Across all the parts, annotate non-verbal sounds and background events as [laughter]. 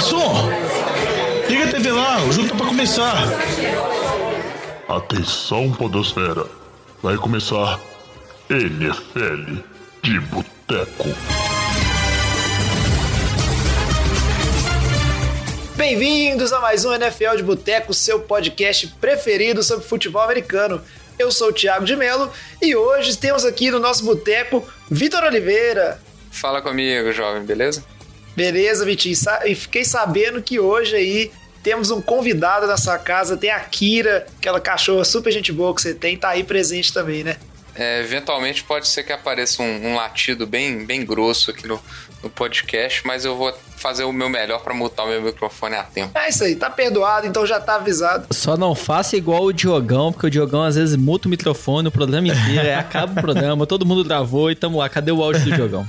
Garçom, liga a TV lá, o jogo tá pra começar. Atenção, Podosfera. Vai começar NFL de Boteco. Bem-vindos a mais um NFL de Boteco, seu podcast preferido sobre futebol americano. Eu sou o Thiago de Melo e hoje temos aqui no nosso boteco Vitor Oliveira. Fala comigo, jovem, beleza? Beleza, Vitinho. E fiquei sabendo que hoje aí temos um convidado na sua casa, tem a Kira, aquela cachorra super gente boa que você tem, tá aí presente também, né? É, eventualmente pode ser que apareça um, um latido bem, bem grosso aqui no, no podcast, mas eu vou fazer o meu melhor para mutar o meu microfone a tempo. É isso aí, tá perdoado, então já tá avisado. Só não faça igual o Diogão, porque o Diogão às vezes muta o microfone, o programa inteiro, aí acaba o programa, todo mundo travou e tamo lá. Cadê o áudio do Diogão?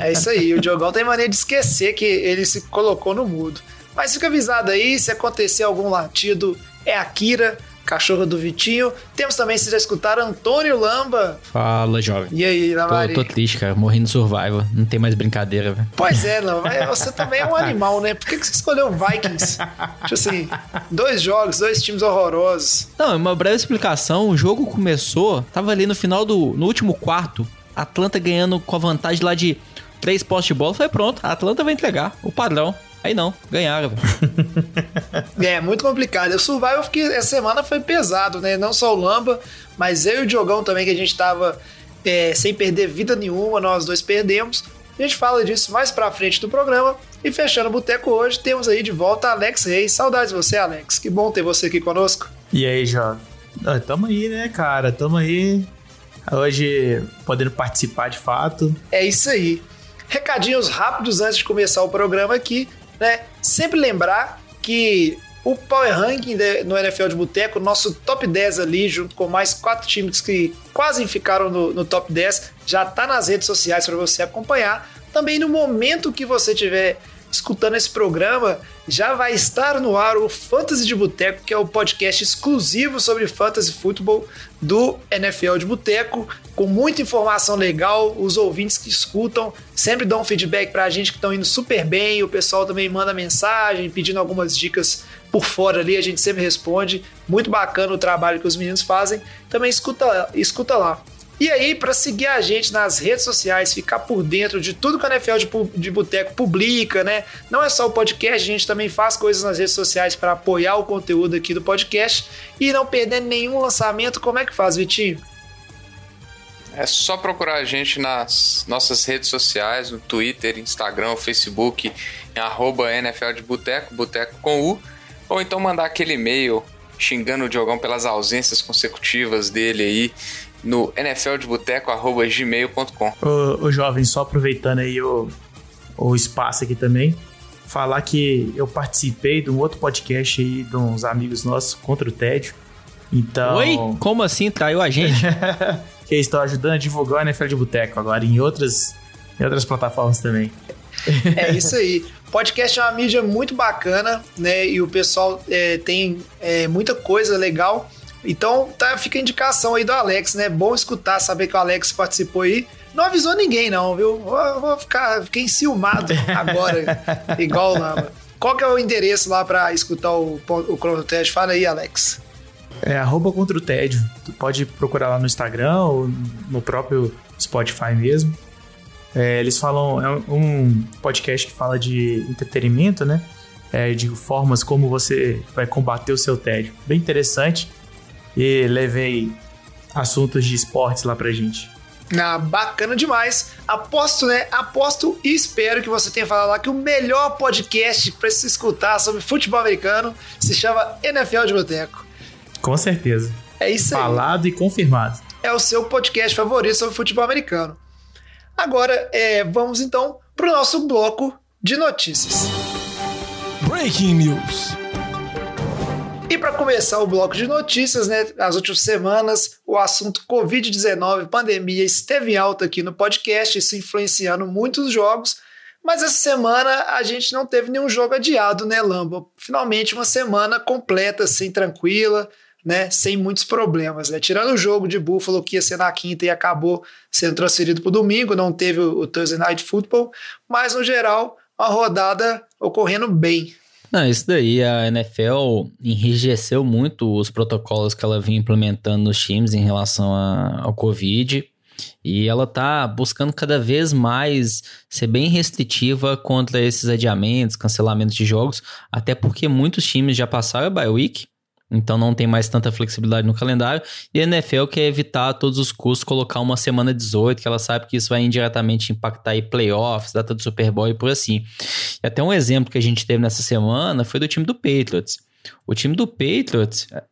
É isso aí, o Diogão tem maneira de esquecer que ele se colocou no mudo. Mas fica avisado aí, se acontecer algum latido, é a Kira cachorro do Vitinho. Temos também, vocês já escutaram, Antônio Lamba. Fala, jovem. E aí, Lamari? Tô, tô triste, cara. Morri no Survival. Não tem mais brincadeira, velho. Pois é, não. Você também é um [laughs] animal, né? Por que, que você escolheu Vikings? tipo assim, dois jogos, dois times horrorosos. Não, uma breve explicação. O jogo começou, tava ali no final do... No último quarto, Atlanta ganhando com a vantagem lá de três postes de bola. Foi pronto, a Atlanta vai entregar. O padrão. Aí não, ganharam, [laughs] é, muito complicado. O Survival que essa semana foi pesado, né? Não só o Lamba, mas eu e o Diogão também, que a gente tava é, sem perder vida nenhuma, nós dois perdemos. A gente fala disso mais pra frente do programa. E fechando o boteco hoje, temos aí de volta Alex Reis. Saudades de você, Alex. Que bom ter você aqui conosco. E aí, jovem? Ah, tamo aí, né, cara? Tamo aí. Hoje podendo participar de fato. É isso aí. Recadinhos rápidos antes de começar o programa aqui né? Sempre lembrar que o Power Ranking no NFL de Boteco, nosso top 10 ali, junto com mais quatro times que quase ficaram no, no top 10, já está nas redes sociais para você acompanhar. Também no momento que você estiver escutando esse programa, já vai estar no ar o Fantasy de Boteco, que é o podcast exclusivo sobre fantasy futebol do NFL de Boteco, com muita informação legal. Os ouvintes que escutam sempre dão feedback para a gente que estão indo super bem. O pessoal também manda mensagem pedindo algumas dicas por fora ali, a gente sempre responde. Muito bacana o trabalho que os meninos fazem. Também escuta, escuta lá. E aí, para seguir a gente nas redes sociais, ficar por dentro de tudo que a NFL de, de Boteco publica, né? Não é só o podcast, a gente também faz coisas nas redes sociais para apoiar o conteúdo aqui do podcast e não perder nenhum lançamento. Como é que faz, Vitinho? É só procurar a gente nas nossas redes sociais, no Twitter, Instagram, Facebook, em arroba NFL de Boteco, Boteco com U, ou então mandar aquele e-mail xingando o Diogão pelas ausências consecutivas dele aí no nfldeboteco.gmail.com. Ô, ô jovem, só aproveitando aí o, o espaço aqui também, falar que eu participei de um outro podcast aí de uns amigos nossos contra o tédio. Então. Oi? Como assim? Traiu a gente? [laughs] que estão ajudando a divulgar o NFL de Boteco agora em outras, em outras plataformas também. É isso aí. Podcast é uma mídia muito bacana, né? E o pessoal é, tem é, muita coisa legal. Então tá, fica a indicação aí do Alex, né? Bom escutar, saber que o Alex participou aí. Não avisou ninguém, não, viu? Vou, vou ficar, fiquei enciumado [laughs] agora, igual lá. Qual que é o endereço lá para escutar o, o Cronotest? Fala aí, Alex. É arroba contra o tédio. Tu pode procurar lá no Instagram ou no próprio Spotify mesmo. É, eles falam, é um podcast que fala de entretenimento, né? É, de formas como você vai combater o seu tédio. Bem interessante e levei assuntos de esportes lá pra gente. Ah, bacana demais. Aposto, né? Aposto e espero que você tenha falado lá que o melhor podcast para se escutar sobre futebol americano se chama NFL de Boteco. Com certeza. É isso aí. Falado e confirmado. É o seu podcast favorito sobre futebol americano. Agora, é, vamos então para o nosso bloco de notícias. Breaking News. E para começar o bloco de notícias, né? As últimas semanas, o assunto Covid-19, pandemia, esteve em alta aqui no podcast, isso influenciando muitos jogos. Mas essa semana a gente não teve nenhum jogo adiado, né, Lambo? Finalmente uma semana completa, assim, tranquila, né? Sem muitos problemas, né? Tirando o jogo de Buffalo que ia ser na quinta e acabou sendo transferido para o domingo, não teve o Thursday Night Football, mas no geral, uma rodada ocorrendo bem. Não, isso daí, a NFL enrijeceu muito os protocolos que ela vinha implementando nos times em relação a, ao Covid. E ela tá buscando cada vez mais ser bem restritiva contra esses adiamentos, cancelamentos de jogos, até porque muitos times já passaram a bye week, então não tem mais tanta flexibilidade no calendário. E a NFL quer evitar todos os custos colocar uma semana 18, que ela sabe que isso vai indiretamente impactar aí playoffs, data do Super Bowl e por assim. E até um exemplo que a gente teve nessa semana foi do time do Patriots. O time do Patriots eh,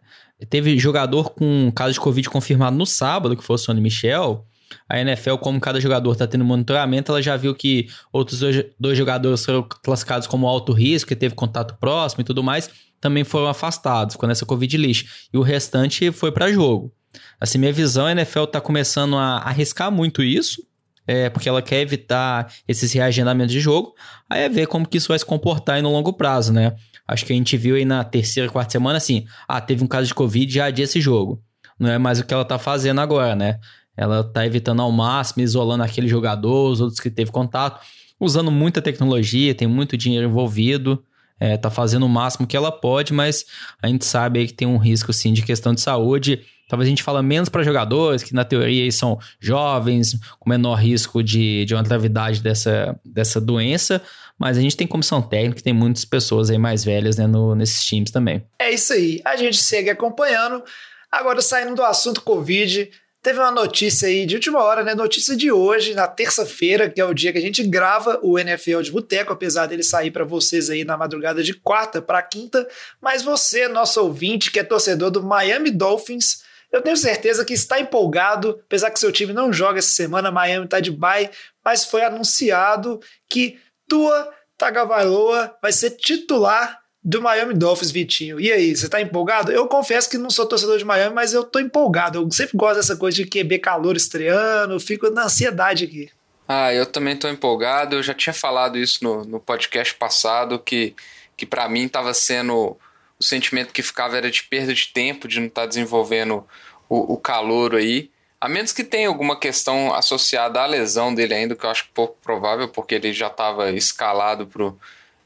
teve jogador com caso de Covid confirmado no sábado, que foi o Sonny Michel. A NFL, como cada jogador está tendo monitoramento, ela já viu que outros dois jogadores foram classificados como alto risco, que teve contato próximo e tudo mais também foram afastados, ficou nessa Covid list. E o restante foi para jogo. Assim, minha visão, a NFL está começando a arriscar muito isso, é, porque ela quer evitar esses reagendamentos de jogo. Aí é ver como que isso vai se comportar aí no longo prazo, né? Acho que a gente viu aí na terceira, quarta semana, assim, ah, teve um caso de Covid, já adia esse jogo. Não é mais o que ela tá fazendo agora, né? Ela tá evitando ao máximo, isolando aquele jogador, os outros que teve contato, usando muita tecnologia, tem muito dinheiro envolvido é, tá fazendo o máximo que ela pode, mas a gente sabe aí que tem um risco sim de questão de saúde. Talvez a gente fala menos para jogadores, que na teoria são jovens, com menor risco de, de uma gravidade dessa, dessa doença, mas a gente tem comissão técnica, tem muitas pessoas aí mais velhas né, no, nesses times também. É isso aí, a gente segue acompanhando. Agora, saindo do assunto Covid, Teve uma notícia aí de última hora, né? Notícia de hoje, na terça-feira, que é o dia que a gente grava o NFL de Boteco, apesar dele sair para vocês aí na madrugada de quarta para quinta. Mas você, nosso ouvinte, que é torcedor do Miami Dolphins, eu tenho certeza que está empolgado, apesar que seu time não joga essa semana, Miami está de bye, mas foi anunciado que Tua Tagovailoa vai ser titular do Miami Dolphins, Vitinho. E aí, você tá empolgado? Eu confesso que não sou torcedor de Miami, mas eu tô empolgado. Eu sempre gosto dessa coisa de QB calor estreando, fico na ansiedade aqui. Ah, eu também tô empolgado. Eu já tinha falado isso no, no podcast passado, que, que para mim tava sendo. O sentimento que ficava era de perda de tempo, de não estar tá desenvolvendo o, o calor aí. A menos que tenha alguma questão associada à lesão dele ainda, que eu acho pouco provável, porque ele já estava escalado pro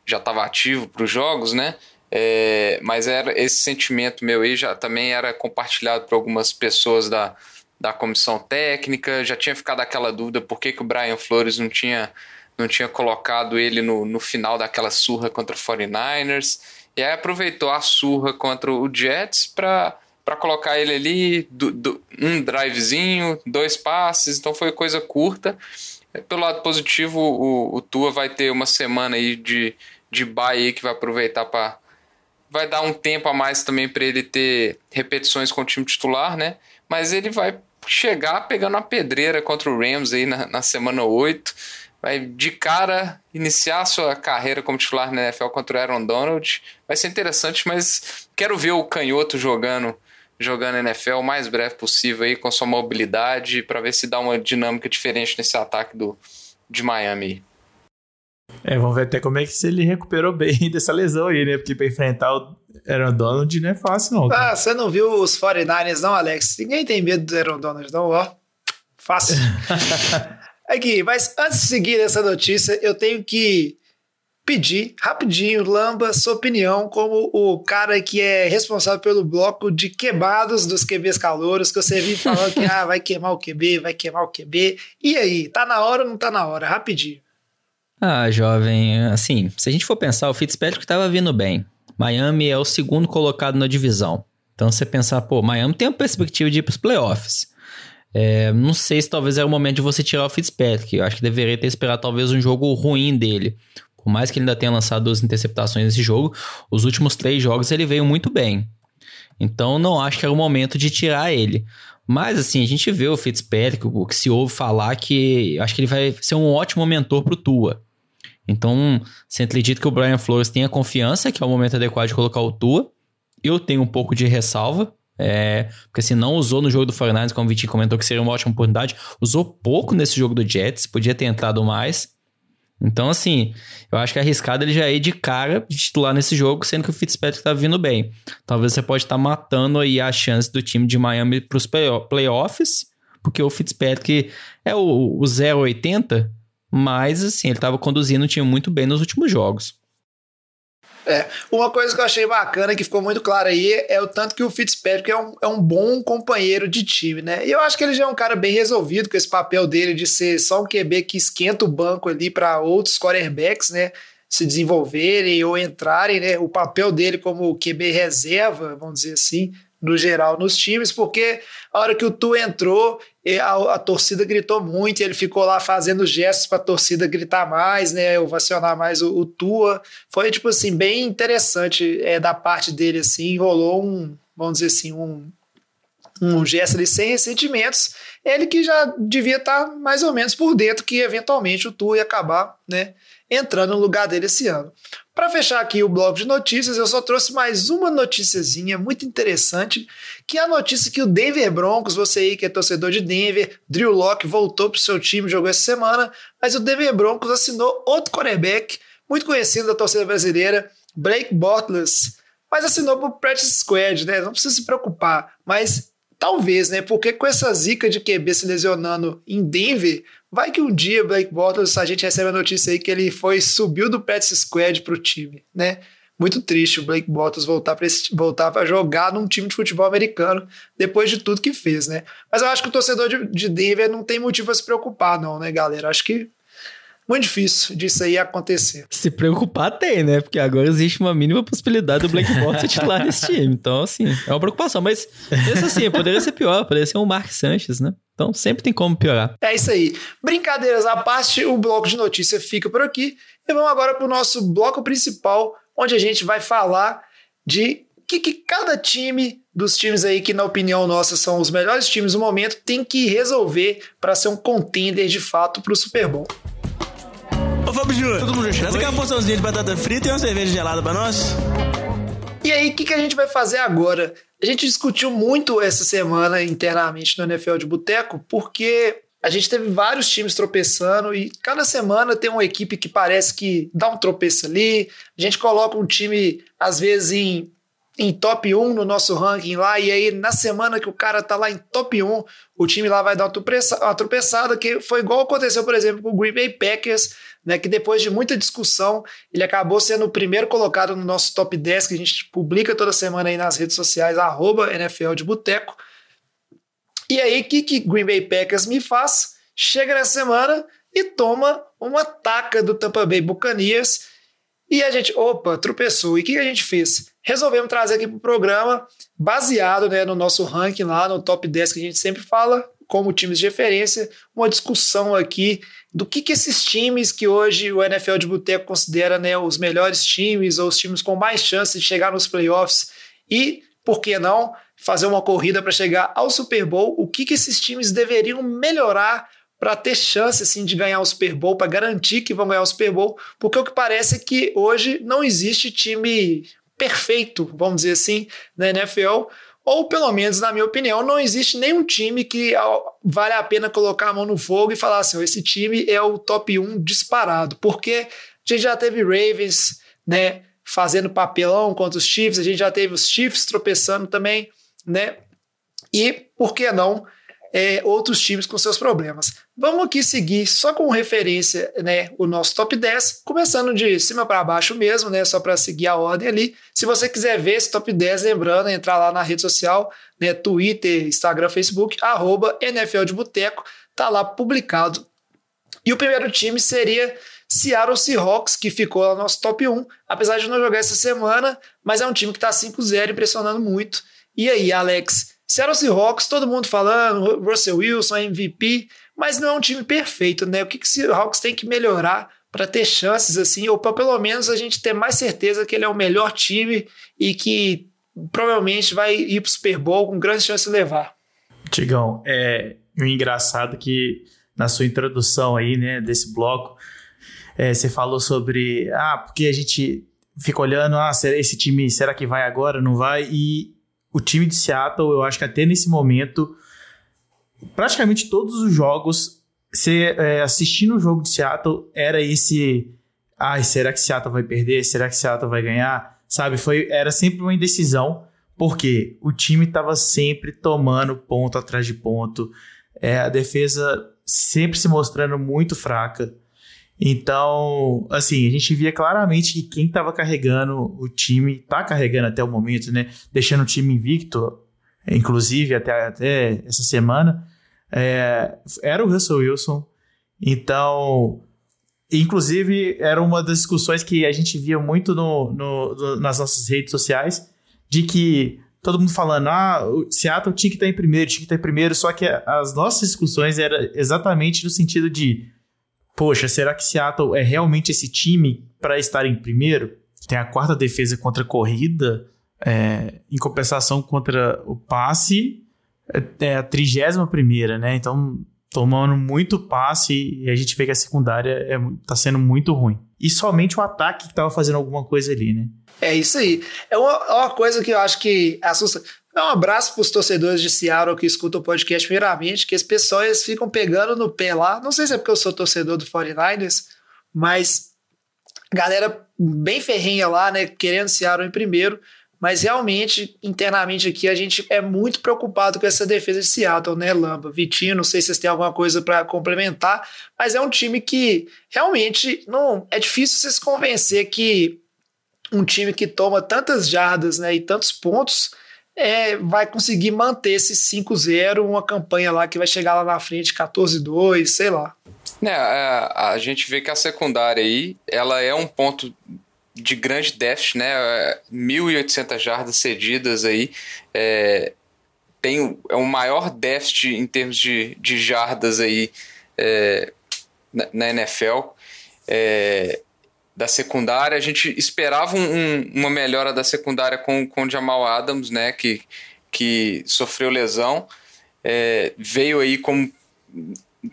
já estava ativo para os jogos, né? É, mas era esse sentimento meu aí já também era compartilhado por algumas pessoas da, da comissão técnica. Já tinha ficado aquela dúvida por que, que o Brian Flores não tinha, não tinha colocado ele no, no final daquela surra contra o 49ers. E aí aproveitou a surra contra o Jets para para colocar ele ali, do, do, um drivezinho, dois passes, então foi coisa curta. Pelo lado positivo, o, o Tua vai ter uma semana aí de, de bye que vai aproveitar para vai dar um tempo a mais também para ele ter repetições com o time titular, né? Mas ele vai chegar pegando a pedreira contra o Rams aí na, na semana 8. Vai de cara iniciar sua carreira como titular na NFL contra o Aaron Donald. Vai ser interessante, mas quero ver o canhoto jogando jogando NFL o mais breve possível aí com sua mobilidade para ver se dá uma dinâmica diferente nesse ataque do de Miami. É, vamos ver até como é que se ele recuperou bem [laughs] dessa lesão aí, né? Porque pra enfrentar o Aaron Donald não é fácil, não. Cara. Ah, você não viu os 49ers, não, Alex? Ninguém tem medo do Aaron Donald, não, ó. Fácil. [laughs] Aqui, mas antes de seguir essa notícia, eu tenho que pedir rapidinho, Lamba, sua opinião como o cara que é responsável pelo bloco de queimados dos QBs calouros, que você vive falando que [laughs] ah, vai queimar o QB, vai queimar o QB. E aí, tá na hora ou não tá na hora? Rapidinho. Ah, jovem, assim, se a gente for pensar, o Fitzpatrick estava vindo bem. Miami é o segundo colocado na divisão. Então você pensar, pô, Miami tem a perspectiva de ir para os playoffs. É, não sei se talvez era o momento de você tirar o Fitzpatrick. Eu acho que deveria ter esperado talvez um jogo ruim dele. Por mais que ele ainda tenha lançado duas interceptações nesse jogo, os últimos três jogos ele veio muito bem. Então não acho que era o momento de tirar ele. Mas assim, a gente vê o Fitzpatrick, o que se ouve falar que acho que ele vai ser um ótimo mentor pro Tua. Então, você acredita que o Brian Flores tenha confiança, que é o momento adequado de colocar o Tua. Eu tenho um pouco de ressalva, é, porque se assim, não usou no jogo do 49 como o Vitinho comentou que seria uma ótima oportunidade, usou pouco nesse jogo do Jets, podia ter entrado mais. Então, assim, eu acho que é arriscado ele já ir de cara de titular nesse jogo, sendo que o Fitzpatrick tá vindo bem. Talvez você pode estar tá matando aí a chance do time de Miami para os playoffs, porque o Fitzpatrick é o, o 0,80, mas, assim, ele estava conduzindo o time muito bem nos últimos jogos. É, uma coisa que eu achei bacana, que ficou muito claro aí, é o tanto que o Fitzpatrick é um, é um bom companheiro de time, né? E eu acho que ele já é um cara bem resolvido com esse papel dele de ser só um QB que esquenta o banco ali para outros quarterbacks, né? Se desenvolverem ou entrarem, né? O papel dele como QB reserva, vamos dizer assim, no geral nos times, porque a hora que o Tu entrou, a, a torcida gritou muito, e ele ficou lá fazendo gestos para a torcida gritar mais, né, ovacionar mais o, o, Tua. Foi tipo assim bem interessante é, da parte dele assim, rolou um, vamos dizer assim, um um gesto ali sem ressentimentos, ele que já devia estar tá mais ou menos por dentro que eventualmente o Tua ia acabar, né, entrando no lugar dele esse ano. Para fechar aqui o bloco de notícias, eu só trouxe mais uma noticiazinha muito interessante, que é a notícia que o Denver Broncos, você aí que é torcedor de Denver, Drew Locke voltou para o seu time, jogou essa semana, mas o Denver Broncos assinou outro quarterback, muito conhecido da torcida brasileira, Blake Bortles, mas assinou para o Practice Squad, né? Não precisa se preocupar, mas talvez, né? Porque com essa zica de QB se lesionando em Denver, Vai que um dia Blake Bortles, a gente recebe a notícia aí que ele foi, subiu do practice squad pro time, né? Muito triste o Blake Bortles voltar para voltar para jogar num time de futebol americano depois de tudo que fez, né? Mas eu acho que o torcedor de, de Denver não tem motivo a se preocupar, não, né, galera? Acho que muito difícil disso aí acontecer. Se preocupar tem, né? Porque agora existe uma mínima possibilidade do Blake Bortles titular nesse time. Então, assim, é uma preocupação. Mas, pensa assim, poderia ser pior. Poderia ser um Mark Sanchez, né? Então, sempre tem como piorar. É isso aí. Brincadeiras à parte, o bloco de notícia fica por aqui. E vamos agora para o nosso bloco principal, onde a gente vai falar de que, que cada time dos times aí que, na opinião nossa, são os melhores times do momento, tem que resolver para ser um contender de fato para o Super Bowl. Ô Fábio Júnior, todo mundo já traz uma porçãozinha de batata frita e uma cerveja gelada pra nós? E aí, o que, que a gente vai fazer agora? A gente discutiu muito essa semana internamente no NFL de Boteco, porque a gente teve vários times tropeçando e cada semana tem uma equipe que parece que dá um tropeço ali. A gente coloca um time, às vezes, em em top 1 no nosso ranking lá, e aí na semana que o cara tá lá em top 1, o time lá vai dar uma tropeçada, que foi igual aconteceu, por exemplo, com o Green Bay Packers, né, que depois de muita discussão, ele acabou sendo o primeiro colocado no nosso top 10, que a gente publica toda semana aí nas redes sociais, arroba NFL de Boteco. E aí, o que, que Green Bay Packers me faz? Chega nessa semana e toma uma taca do Tampa Bay Buccaneers, e a gente, opa, tropeçou. E o que a gente fez? Resolvemos trazer aqui para o programa, baseado né, no nosso ranking lá, no top 10 que a gente sempre fala, como times de referência, uma discussão aqui do que, que esses times que hoje o NFL de Boteco considera né, os melhores times ou os times com mais chance de chegar nos playoffs e, por que não, fazer uma corrida para chegar ao Super Bowl, o que, que esses times deveriam melhorar para ter chance assim de ganhar o Super Bowl, para garantir que vão ganhar o Super Bowl, porque o que parece é que hoje não existe time perfeito, vamos dizer assim, na NFL, ou pelo menos na minha opinião, não existe nenhum time que vale a pena colocar a mão no fogo e falar assim, esse time é o top 1 disparado, porque a gente já teve Ravens, né, fazendo papelão contra os Chiefs, a gente já teve os Chiefs tropeçando também, né? E por que não é, outros times com seus problemas. Vamos aqui seguir só com referência né, o nosso top 10, começando de cima para baixo mesmo, né, só para seguir a ordem ali. Se você quiser ver esse top 10, lembrando, entrar lá na rede social, né, Twitter, Instagram, Facebook, arroba NFL de Boteco, tá lá publicado. E o primeiro time seria Seattle Seahawks, que ficou no nosso top 1, apesar de não jogar essa semana, mas é um time que está 5-0, impressionando muito. E aí, Alex, Seattle Seahawks, todo mundo falando, Russell Wilson, MVP, mas não é um time perfeito, né? O que, que o Seahawks tem que melhorar para ter chances assim, ou para pelo menos a gente ter mais certeza que ele é o melhor time e que provavelmente vai ir para o Super Bowl com grande chance de levar. Tigão, é engraçado que na sua introdução aí, né, desse bloco, é, você falou sobre, ah, porque a gente fica olhando, ah, esse time, será que vai agora, não vai? E o time de Seattle, eu acho que até nesse momento, praticamente todos os jogos, você é, assistindo o jogo de Seattle, era esse. Ai, será que Seattle vai perder? Será que Seattle vai ganhar? Sabe? Foi, era sempre uma indecisão, porque o time estava sempre tomando ponto atrás de ponto, é, a defesa sempre se mostrando muito fraca. Então, assim, a gente via claramente que quem estava carregando o time, tá carregando até o momento, né? Deixando o time invicto, inclusive até, até essa semana, é, era o Russell Wilson. Então, inclusive, era uma das discussões que a gente via muito no, no, no, nas nossas redes sociais, de que todo mundo falando, ah, o Seattle tinha que estar em primeiro, tinha que estar em primeiro, só que as nossas discussões eram exatamente no sentido de, poxa, será que Seattle é realmente esse time para estar em primeiro? Tem a quarta defesa contra a corrida, é, em compensação contra o passe, é, é a trigésima primeira, né? Então, tomando muito passe e a gente vê que a secundária é, tá sendo muito ruim. E somente o ataque que tava fazendo alguma coisa ali, né? É isso aí. É uma, é uma coisa que eu acho que assusta. Um abraço para os torcedores de Seattle que escutam o podcast primeiramente, que esse pessoal eles ficam pegando no pé lá. Não sei se é porque eu sou torcedor do 49ers, mas galera bem ferrenha lá, né, querendo Seattle em primeiro. Mas realmente, internamente aqui, a gente é muito preocupado com essa defesa de Seattle, né, Lamba? Vitinho, não sei se vocês têm alguma coisa para complementar, mas é um time que realmente não é difícil vocês convencer que um time que toma tantas jardas né, e tantos pontos é, vai conseguir manter esse 5-0, uma campanha lá que vai chegar lá na frente 14-2, sei lá. É, a, a gente vê que a secundária aí, ela é um ponto de grande déficit, né? 1.800 jardas cedidas aí. É, tem é o maior déficit em termos de, de jardas aí é, na, na, NFL. É, da secundária. A gente esperava um, uma melhora da secundária com, com o Jamal Adams, né? Que, que sofreu lesão. É, veio aí como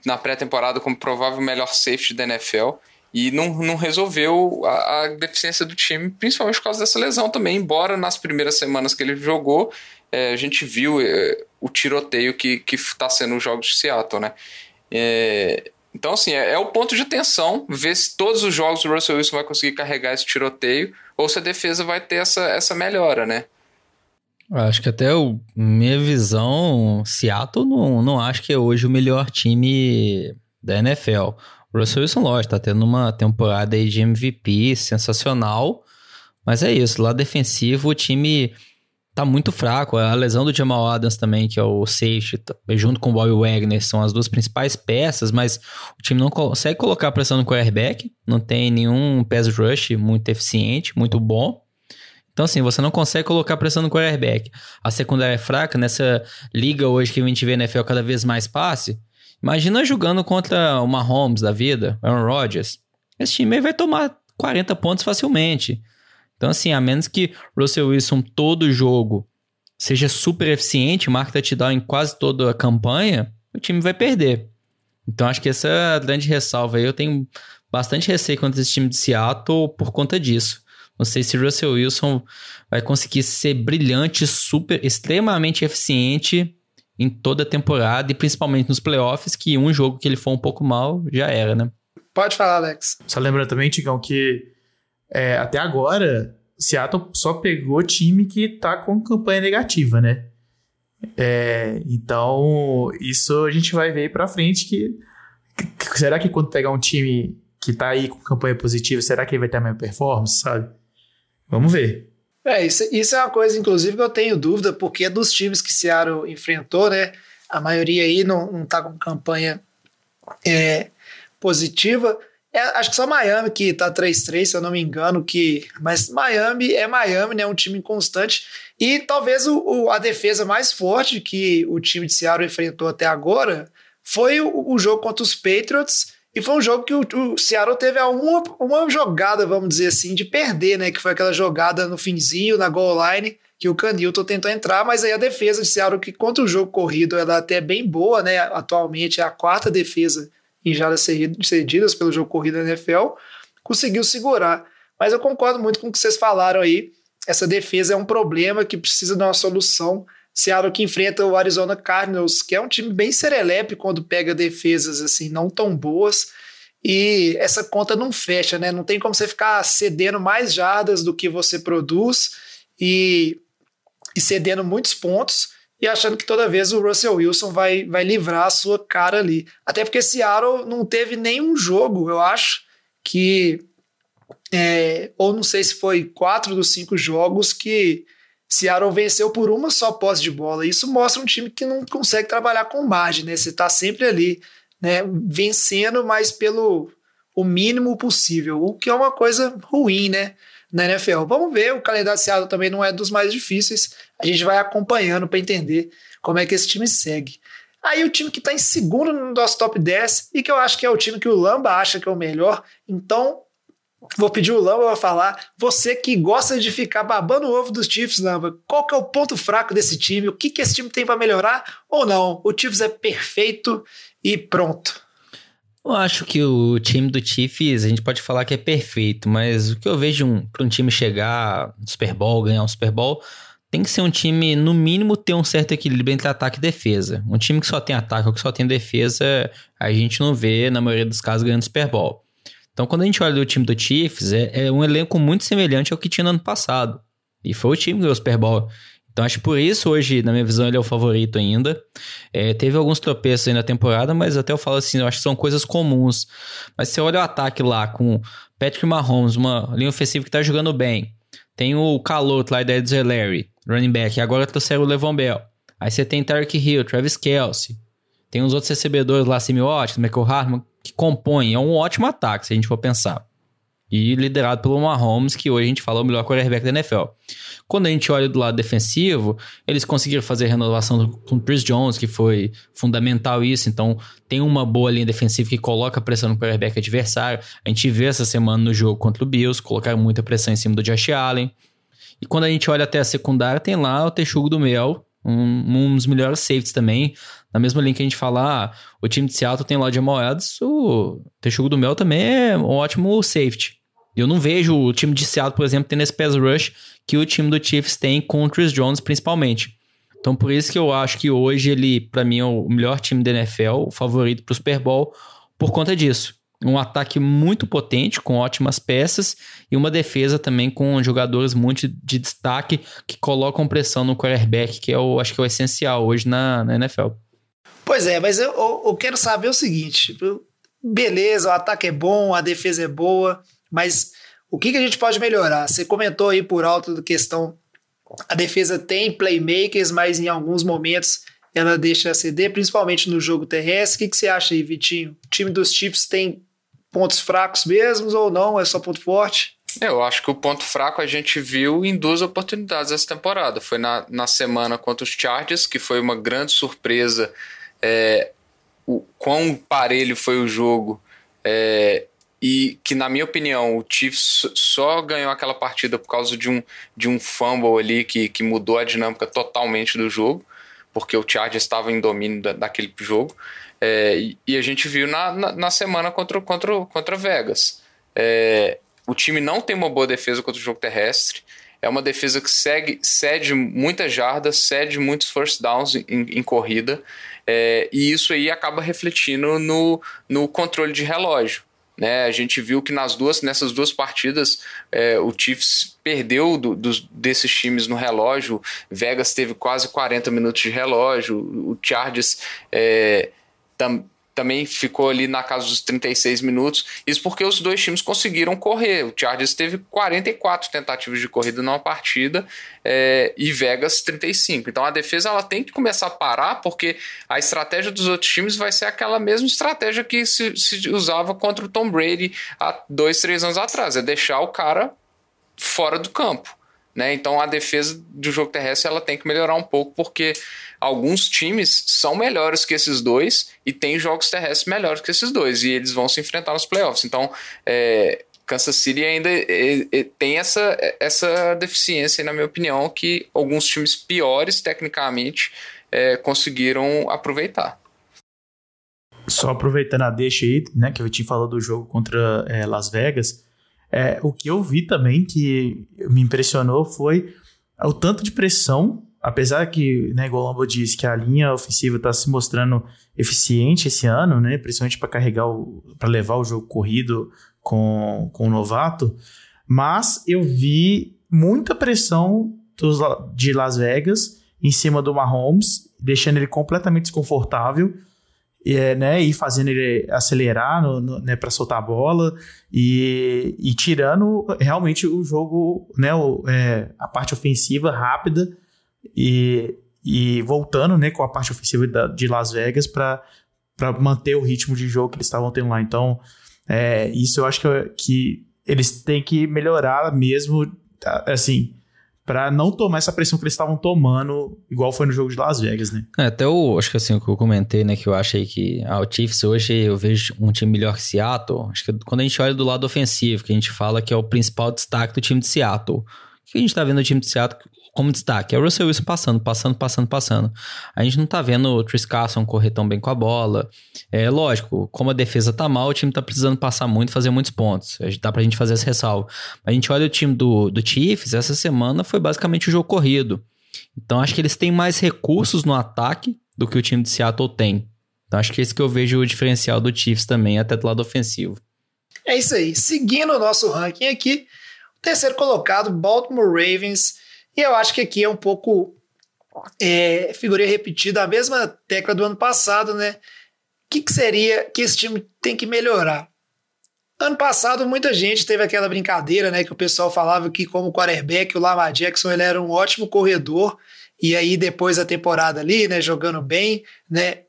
na pré-temporada como provável melhor safety da NFL e não, não resolveu a, a, deficiência do time, principalmente por causa dessa lesão também. Embora nas primeiras semanas que ele jogou, é, a gente viu é, o tiroteio que está sendo os jogos de Seattle, né? É, então, assim, é, é, o ponto de tensão ver se todos os jogos o Russell Wilson vai conseguir carregar esse tiroteio ou se a defesa vai ter essa, essa melhora, né? Acho que até o, minha visão, Seattle não, não acho que é hoje o melhor time da NFL. O Russell Wilson, lógico, tá tendo uma temporada aí de MVP sensacional, mas é isso, lá defensivo o time tá muito fraco. A lesão do Jamal Adams também, que é o safety, tá, junto com o Bobby Wagner, são as duas principais peças, mas o time não consegue colocar pressão no quarterback, não tem nenhum pass rush muito eficiente, muito bom. Então, assim, você não consegue colocar pressão no quarterback. A secundária é fraca, nessa liga hoje que a gente vê na NFL cada vez mais passe, Imagina jogando contra o Mahomes da vida, Aaron Rodgers. Esse time aí vai tomar 40 pontos facilmente. Então, assim, a menos que Russell Wilson todo jogo seja super eficiente, marca touchdown em quase toda a campanha, o time vai perder. Então, acho que essa é a grande ressalva aí. Eu tenho bastante receio contra esse time de Seattle por conta disso. Não sei se Russell Wilson vai conseguir ser brilhante, super, extremamente eficiente em toda a temporada e principalmente nos playoffs, que um jogo que ele for um pouco mal já era, né? Pode falar, Alex. Só lembrando também, Tigão, que é, até agora, Seattle só pegou time que tá com campanha negativa, né? É, então, isso a gente vai ver pra frente que, que, será que quando pegar um time que tá aí com campanha positiva, será que ele vai ter a mesma performance, sabe? Vamos ver. É, isso, isso é uma coisa, inclusive, que eu tenho dúvida, porque dos times que Seattle enfrentou, né? A maioria aí não, não tá com campanha é, positiva. É, acho que só Miami que tá 3-3, se eu não me engano, que. Mas Miami é Miami, né? Um time constante. E talvez o, o, a defesa mais forte que o time de Seattle enfrentou até agora foi o, o jogo contra os Patriots e foi um jogo que o, o Seattle teve uma, uma jogada, vamos dizer assim, de perder, né? Que foi aquela jogada no finzinho, na goal line, que o Canilton tentou entrar, mas aí a defesa de Seattle, que contra o jogo corrido, ela é até bem boa, né? Atualmente é a quarta defesa em jardas cedidas pelo jogo corrido da NFL, conseguiu segurar. Mas eu concordo muito com o que vocês falaram aí. Essa defesa é um problema que precisa de uma solução. Seattle que enfrenta o Arizona Cardinals, que é um time bem serelepe quando pega defesas assim não tão boas. E essa conta não fecha, né? Não tem como você ficar cedendo mais jardas do que você produz e, e cedendo muitos pontos e achando que toda vez o Russell Wilson vai, vai livrar a sua cara ali. Até porque Seattle não teve nenhum jogo, eu acho, que é, ou não sei se foi quatro dos cinco jogos que Seattle venceu por uma só posse de bola. Isso mostra um time que não consegue trabalhar com margem, né? Você está sempre ali, né? Vencendo, mas pelo o mínimo possível, o que é uma coisa ruim, né? Na NFL. Vamos ver, o calendário de Seattle também não é dos mais difíceis. A gente vai acompanhando para entender como é que esse time segue. Aí o time que está em segundo no nosso top 10 e que eu acho que é o time que o Lamba acha que é o melhor. Então, vou pedir o Lamba para falar. Você que gosta de ficar babando o ovo dos Chiefs, Lamba, qual que é o ponto fraco desse time? O que, que esse time tem para melhorar ou não? O Chiefs é perfeito e pronto. Eu acho que o time do Chiefs, a gente pode falar que é perfeito, mas o que eu vejo um, para um time chegar no Super Bowl, ganhar um Super Bowl, tem que ser um time, no mínimo, ter um certo equilíbrio entre ataque e defesa. Um time que só tem ataque ou que só tem defesa, a gente não vê, na maioria dos casos, ganhando Super Bowl. Então, quando a gente olha o time do Chiefs, é, é um elenco muito semelhante ao que tinha no ano passado. E foi o time que ganhou o Super Bowl. Então acho que por isso hoje, na minha visão, ele é o favorito ainda. É, teve alguns tropeços aí na temporada, mas até eu falo assim, eu acho que são coisas comuns. Mas você olha o ataque lá com Patrick Mahomes, uma linha ofensiva que tá jogando bem. Tem o Caloto lá da Ed Larry, running back. E agora trouxeram o Levon Bell. Aí você tem Tarek Hill, Travis Kelsey. Tem os outros recebedores lá, Watkins, Michael Hartman, que compõem. É um ótimo ataque, se a gente for pensar. E liderado pelo Mahomes, que hoje a gente fala o melhor quarterback da NFL. Quando a gente olha do lado defensivo, eles conseguiram fazer renovação com o Chris Jones, que foi fundamental isso. Então, tem uma boa linha defensiva que coloca pressão no quarterback adversário. A gente vê essa semana no jogo contra o Bills, colocaram muita pressão em cima do Josh Allen. E quando a gente olha até a secundária, tem lá o Texugo do Mel, um, um dos melhores safeties também. Na mesma linha que a gente fala, ah, o time de Seattle tem lá de Moedas, o Texugo do Mel também é um ótimo safety. Eu não vejo o time de Seattle, por exemplo, tendo esse pass rush que o time do Chiefs tem com o Chris Jones, principalmente. Então, por isso que eu acho que hoje ele, para mim, é o melhor time da NFL, o favorito para o Super Bowl, por conta disso. Um ataque muito potente, com ótimas peças, e uma defesa também com jogadores muito de destaque que colocam pressão no quarterback, que é o, acho que é o essencial hoje na, na NFL. Pois é, mas eu, eu, eu quero saber o seguinte: beleza, o ataque é bom, a defesa é boa, mas o que, que a gente pode melhorar? Você comentou aí por alto da questão. A defesa tem playmakers, mas em alguns momentos ela deixa a ceder, principalmente no jogo terrestre. O que, que você acha aí, Vitinho? O time dos Chiefs tem pontos fracos mesmo ou não? É só ponto forte? Eu acho que o ponto fraco a gente viu em duas oportunidades essa temporada. Foi na, na semana contra os Chargers, que foi uma grande surpresa. É, o quão parelho foi o jogo. É, e que, na minha opinião, o Chiefs só ganhou aquela partida por causa de um, de um fumble ali que, que mudou a dinâmica totalmente do jogo, porque o Chargers estava em domínio da, daquele jogo. É, e, e, a gente viu na, na, na, semana contra, contra, contra Vegas. É, o time não tem uma boa defesa contra o jogo terrestre. É uma defesa que segue, cede muitas jardas, cede muitos first downs em, em corrida. É, e isso aí acaba refletindo no, no controle de relógio. Né, a gente viu que nas duas, nessas duas partidas é, o Chiefs perdeu do, do, desses times no relógio. Vegas teve quase 40 minutos de relógio. O Chargers é, também ficou ali na casa dos 36 minutos. Isso porque os dois times conseguiram correr. O Chargers teve 44 tentativas de corrida numa partida é, e Vegas 35. Então a defesa ela tem que começar a parar porque a estratégia dos outros times vai ser aquela mesma estratégia que se, se usava contra o Tom Brady há dois, três anos atrás. É deixar o cara fora do campo. Né? Então a defesa do jogo terrestre ela tem que melhorar um pouco porque alguns times são melhores que esses dois e tem jogos terrestres melhores que esses dois e eles vão se enfrentar nos playoffs. Então é, Kansas City ainda é, é, tem essa, essa deficiência, na minha opinião, que alguns times piores tecnicamente é, conseguiram aproveitar. Só aproveitando a deixa aí, né, que o Vitinho falou do jogo contra é, Las Vegas, é, o que eu vi também que me impressionou foi o tanto de pressão, apesar que, né, igual o Lambo disse, que a linha ofensiva está se mostrando eficiente esse ano, né, principalmente para carregar, para levar o jogo corrido com, com o novato, mas eu vi muita pressão dos, de Las Vegas em cima do Mahomes, deixando ele completamente desconfortável é, né, e fazendo ele acelerar no, no, né, para soltar a bola e, e, tirando realmente o jogo, né, o, é, a parte ofensiva rápida e, e voltando né, com a parte ofensiva da, de Las Vegas para manter o ritmo de jogo que eles estavam tendo lá. Então, é, isso eu acho que, que eles têm que melhorar mesmo, assim, para não tomar essa pressão que eles estavam tomando, igual foi no jogo de Las Vegas, né? É, até o, acho que assim, o que eu comentei, né, que eu achei que ah, o Chiefs hoje eu vejo um time melhor que Seattle. Acho que quando a gente olha do lado ofensivo, que a gente fala que é o principal destaque do time de Seattle. O que a gente tá vendo no time de Seattle como destaque. É o Russell Wilson passando, passando, passando, passando. A gente não tá vendo o Tris Carson correr tão bem com a bola. É lógico, como a defesa tá mal, o time tá precisando passar muito, fazer muitos pontos. Dá pra gente fazer essa ressalva. A gente olha o time do, do Chiefs, essa semana foi basicamente o jogo corrido. Então acho que eles têm mais recursos no ataque do que o time de Seattle tem. Então acho que é esse que eu vejo o diferencial do Chiefs também, até do lado ofensivo. É isso aí. Seguindo o nosso ranking aqui, o terceiro colocado, Baltimore Ravens e eu acho que aqui é um pouco é, figurinha repetida, a mesma tecla do ano passado, né? O que, que seria que esse time tem que melhorar? Ano passado, muita gente teve aquela brincadeira, né? Que o pessoal falava que, como quarterback, o Lamar Jackson ele era um ótimo corredor. E aí, depois da temporada ali, né? Jogando bem, né?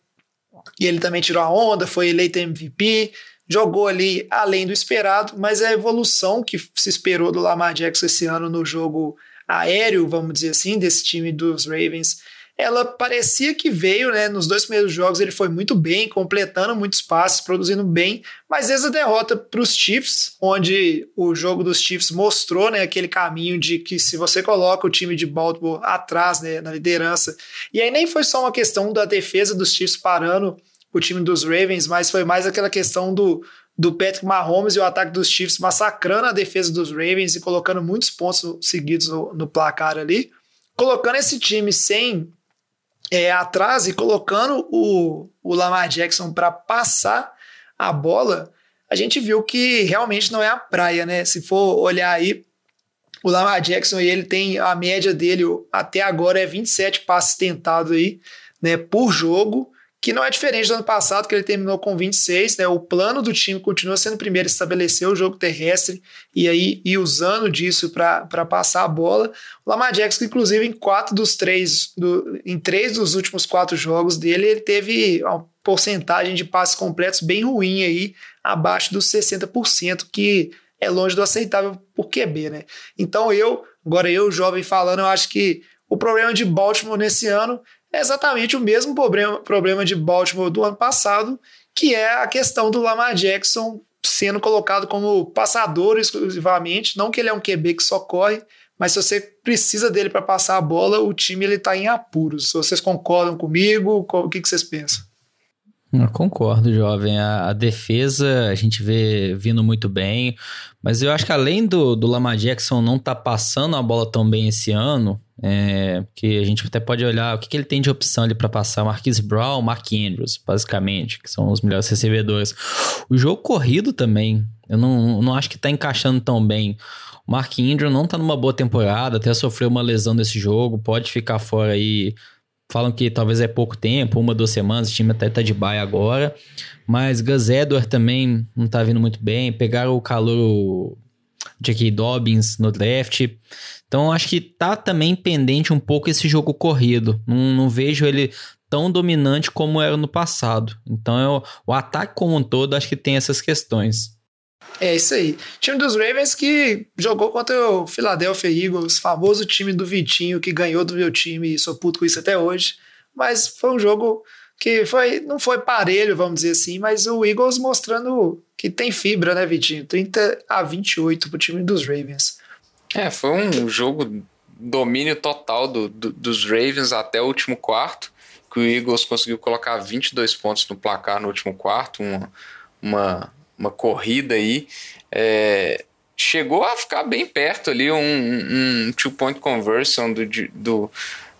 E ele também tirou a onda, foi eleito MVP, jogou ali além do esperado, mas a evolução que se esperou do Lamar Jackson esse ano no jogo aéreo, vamos dizer assim, desse time dos Ravens, ela parecia que veio, né? Nos dois primeiros jogos ele foi muito bem, completando muitos passes, produzindo bem, mas essa derrota para os Chiefs, onde o jogo dos Chiefs mostrou, né, aquele caminho de que se você coloca o time de Baltimore atrás, né, na liderança, e aí nem foi só uma questão da defesa dos Chiefs parando o time dos Ravens, mas foi mais aquela questão do do Patrick Mahomes e o ataque dos Chiefs massacrando a defesa dos Ravens e colocando muitos pontos seguidos no, no placar ali, colocando esse time sem é, atrás e colocando o, o Lamar Jackson para passar a bola, a gente viu que realmente não é a praia, né? Se for olhar aí, o Lamar Jackson ele tem a média dele até agora é 27 passes tentados aí, né, por jogo que não é diferente do ano passado, que ele terminou com 26, né? O plano do time continua sendo primeiro estabelecer o jogo terrestre e aí ir usando disso para passar a bola. O Lamar Jackson, inclusive, em quatro dos três, do, em três dos últimos quatro jogos dele, ele teve uma porcentagem de passes completos bem ruim aí, abaixo dos 60%, que é longe do aceitável por QB, né? Então eu, agora eu, jovem falando, eu acho que o problema de Baltimore nesse ano é exatamente o mesmo problema, problema de Baltimore do ano passado, que é a questão do Lamar Jackson sendo colocado como passador exclusivamente, não que ele é um QB que só corre, mas se você precisa dele para passar a bola, o time ele está em apuros. Vocês concordam comigo, o que, que vocês pensam? Eu concordo, jovem. A, a, defesa a gente vê vindo muito bem, mas eu acho que além do, do Lamar Jackson não tá passando a bola tão bem esse ano, é, que a gente até pode olhar o que, que ele tem de opção ali para passar. Marquise Brown, Mark Andrews, basicamente, que são os melhores recebedores. O jogo corrido também, eu não, não acho que tá encaixando tão bem. O Mark Andrews não tá numa boa temporada, até sofreu uma lesão nesse jogo, pode ficar fora aí. Falam que talvez é pouco tempo, uma, duas semanas, o time até tá de baia agora. Mas Gus Edward também não tá vindo muito bem. Pegaram o calor J.K. Dobbins no draft. Então acho que tá também pendente um pouco esse jogo corrido. Não, não vejo ele tão dominante como era no passado. Então eu, o ataque como um todo acho que tem essas questões. É isso aí. Time dos Ravens que jogou contra o Philadelphia Eagles, famoso time do Vitinho que ganhou do meu time e sou puto com isso até hoje. Mas foi um jogo que foi, não foi parelho, vamos dizer assim, mas o Eagles mostrando que tem fibra, né, Vitinho? 30 a 28 pro time dos Ravens. É, foi um jogo domínio total do, do, dos Ravens até o último quarto, que o Eagles conseguiu colocar 22 pontos no placar no último quarto, uma, uma, uma corrida aí. É, chegou a ficar bem perto ali, um, um two-point conversion do, do,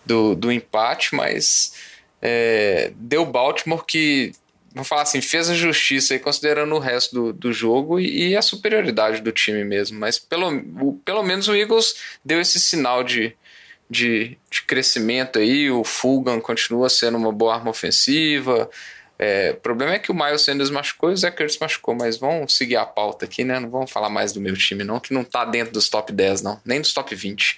do, do empate, mas é, deu Baltimore que vamos falar assim, fez a justiça aí, considerando o resto do, do jogo e, e, a superioridade do time mesmo. Mas pelo, o, pelo menos o Eagles deu esse sinal de, de, de crescimento aí. O Fulgham continua sendo uma boa arma ofensiva. É, o problema é que o Miles Sanders machucou e o Zach Ertz machucou, mas vamos seguir a pauta aqui, né? Não vamos falar mais do meu time, não, que não tá dentro dos top 10, não, nem dos top 20.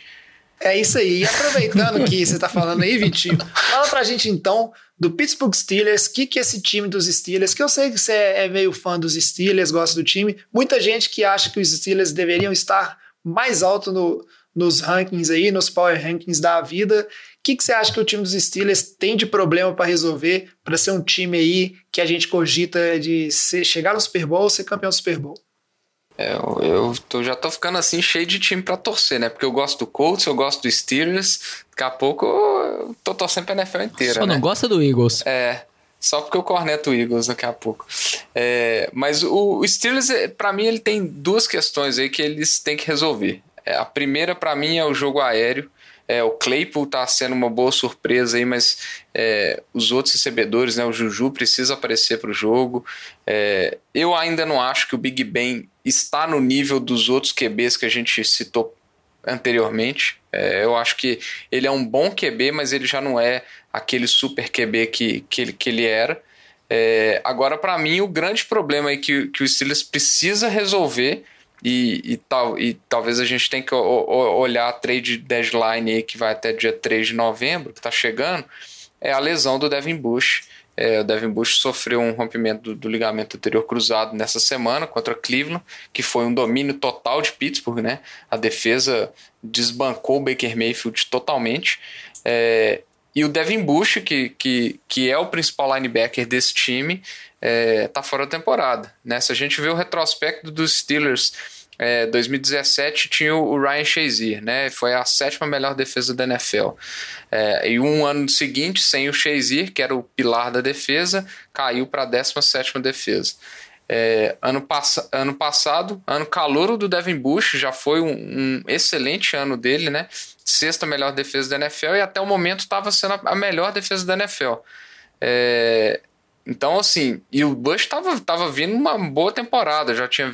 É isso aí. E aproveitando que você tá falando aí, Vitinho, fala pra gente então do Pittsburgh Steelers, o que, que esse time dos Steelers, que eu sei que você é meio fã dos Steelers, gosta do time. Muita gente que acha que os Steelers deveriam estar mais alto no, nos rankings aí, nos power rankings da vida que, que você acha que o time dos Steelers tem de problema para resolver para ser um time aí que a gente cogita de ser, chegar no Super Bowl ou ser campeão do Super Bowl? É, eu tô, já tô ficando assim cheio de time para torcer, né? Porque eu gosto do Colts, eu gosto do Steelers. Daqui a pouco eu tô torcendo pra NFL inteira. Só né? não gosta do Eagles. É. Só porque eu corneto o Eagles daqui a pouco. É, mas o, o Steelers, é, para mim, ele tem duas questões aí que eles têm que resolver. É, a primeira, para mim, é o jogo aéreo. É, o Claypool está sendo uma boa surpresa aí, mas é, os outros recebedores, né, o Juju precisa aparecer para o jogo. É, eu ainda não acho que o Big Ben está no nível dos outros QBs que a gente citou anteriormente. É, eu acho que ele é um bom QB, mas ele já não é aquele super QB que, que, ele, que ele era. É, agora, para mim, o grande problema aí que, que o Steelers precisa resolver e, e, tal, e talvez a gente tenha que olhar a trade deadline aí, que vai até dia 3 de novembro, que está chegando, é a lesão do Devin Bush. É, o Devin Bush sofreu um rompimento do, do, ligamento anterior cruzado nessa semana contra Cleveland, que foi um domínio total de Pittsburgh, né? A defesa desbancou o Baker Mayfield totalmente. É, e o Devin Bush, que, que, que é o principal linebacker desse time, é, tá fora da temporada. Né? Se a gente vê o retrospecto dos Steelers, é, 2017 tinha o Ryan Shazier, né? Foi a sétima melhor defesa da NFL. É, e um ano seguinte, sem o Shazier, que era o pilar da defesa, caiu para a 17 defesa. É, ano, pass ano passado, ano calouro do Devin Bush, já foi um, um, excelente ano dele, né? Sexta melhor defesa da NFL e até o momento estava sendo a melhor defesa da NFL. É, então, assim, e o Bush estava tava vindo uma boa temporada, já tinha,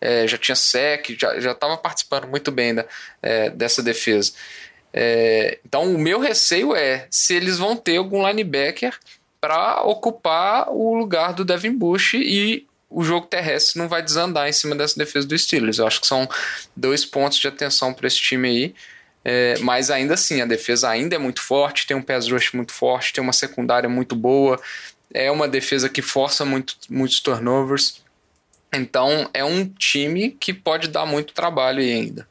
é, já tinha sec, já estava participando muito bem da, é, dessa defesa. É, então, o meu receio é se eles vão ter algum linebacker para ocupar o lugar do Devin Bush e o jogo terrestre não vai desandar em cima dessa defesa do Steelers. Eu acho que são dois pontos de atenção para esse time aí. É, mas ainda assim, a defesa ainda é muito forte, tem um pass rush muito forte, tem uma secundária muito boa, é uma defesa que força muito, muitos turnovers. Então é um time que pode dar muito trabalho ainda.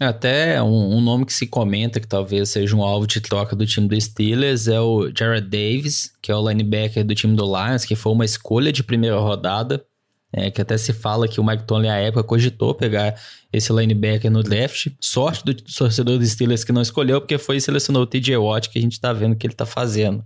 É, até um, um, nome que se comenta que talvez seja um alvo de troca do time do Steelers é o Jared Davis, que é o linebacker do time do Lions, que foi uma escolha de primeira rodada. É, que até se fala que o Mike Tomlin, à época, cogitou pegar esse linebacker no draft. Sorte do torcedor dos Steelers que não escolheu, porque foi e selecionou o TJ Watt, que a gente tá vendo que ele tá fazendo.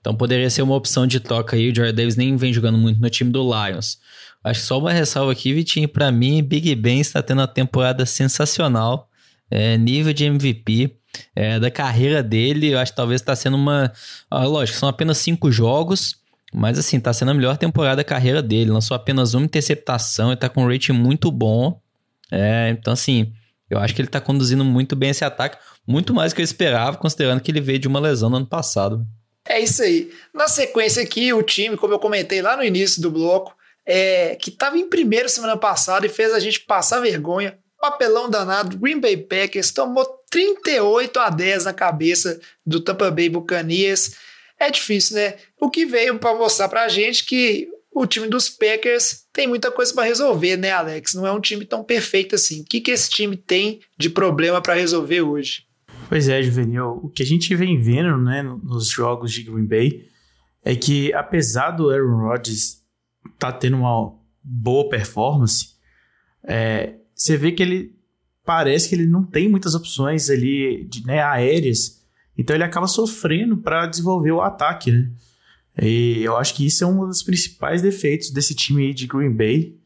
Então poderia ser uma opção de troca aí. O Jared Davis nem vem jogando muito no time do Lions. Acho que só uma ressalva aqui, Vitinho. Para mim, Big Ben está tendo uma temporada sensacional. É, nível de MVP. É, da carreira dele, eu acho que talvez está sendo uma. Ah, lógico, são apenas cinco jogos. Mas assim, tá sendo a melhor temporada da carreira dele. Lançou apenas uma interceptação e tá com um rating muito bom. É, então assim, eu acho que ele tá conduzindo muito bem esse ataque. Muito mais do que eu esperava, considerando que ele veio de uma lesão no ano passado. É isso aí. Na sequência aqui, o time, como eu comentei lá no início do bloco, é, que estava em primeiro semana passada e fez a gente passar vergonha. Papelão danado, Green Bay Packers tomou 38 a 10 na cabeça do Tampa Bay Buccaneers é difícil, né? O que veio para mostrar para a gente que o time dos Packers tem muita coisa para resolver, né, Alex? Não é um time tão perfeito assim. O que, que esse time tem de problema para resolver hoje? Pois é, Juvenil. O que a gente vem vendo né, nos jogos de Green Bay é que, apesar do Aaron Rodgers tá tendo uma boa performance, é, você vê que ele parece que ele não tem muitas opções ali de, né, aéreas então ele acaba sofrendo para desenvolver o ataque, né? E eu acho que isso é um dos principais defeitos desse time aí de Green Bay,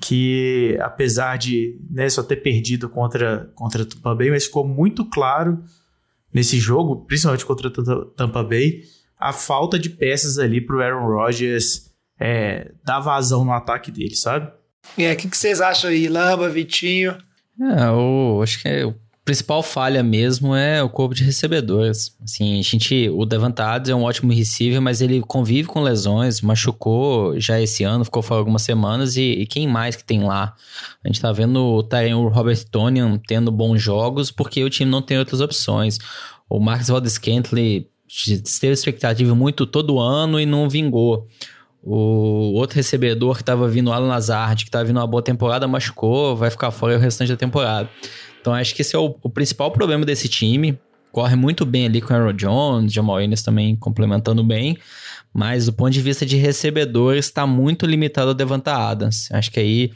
que apesar de né, só ter perdido contra, contra Tampa Bay, mas ficou muito claro nesse jogo, principalmente contra Tampa Bay, a falta de peças ali para o Aaron Rodgers é, dar vazão no ataque dele, sabe? É, o que, que, vocês acham aí, Lamba, Vitinho? É, eu acho que é, principal falha mesmo é o corpo de recebedores. Assim, a gente, o Devantado é um ótimo receiver, mas ele convive com lesões, machucou já esse ano, ficou fora algumas semanas e, e quem mais que tem lá? A gente tá vendo o Tyrion o Robert Tonian tendo bons jogos porque o time não tem outras opções. O Marcus Valdez Scantling teve expectativa muito todo ano e não vingou. O outro recebedor que estava vindo, o Alan Lazard, que estava vindo uma boa temporada, machucou, vai ficar fora o restante da temporada. Então acho que esse é o, o principal problema desse time. Corre muito bem ali com o Aaron Jones, Jamal Innes também complementando bem. Mas do ponto de vista de recebedores, está muito limitado a Devonta Adams. Acho que aí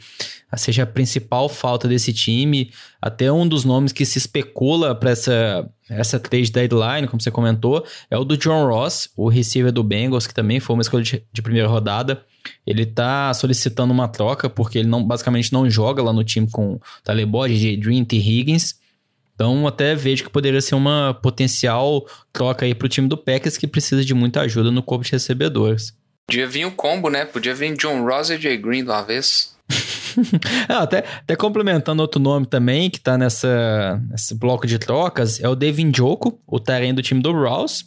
seja a principal falta desse time. Até um dos nomes que se especula para essa, essa trade deadline, como você comentou, é o do John Ross, o receiver do Bengals, que também foi uma escolha de, de primeira rodada. Ele está solicitando uma troca, porque ele não, basicamente não joga lá no time com Talebod, de Dream e Higgins. Então, até vejo que poderia ser uma potencial troca aí pro time do Packers que precisa de muita ajuda no corpo de recebedores. Podia vir um combo, né? Podia vir John Ross e Jay Green de uma vez. [laughs] ah, até, até complementando outro nome também que tá nessa, nesse bloco de trocas é o Devin Joko, o terreno do time do Ross.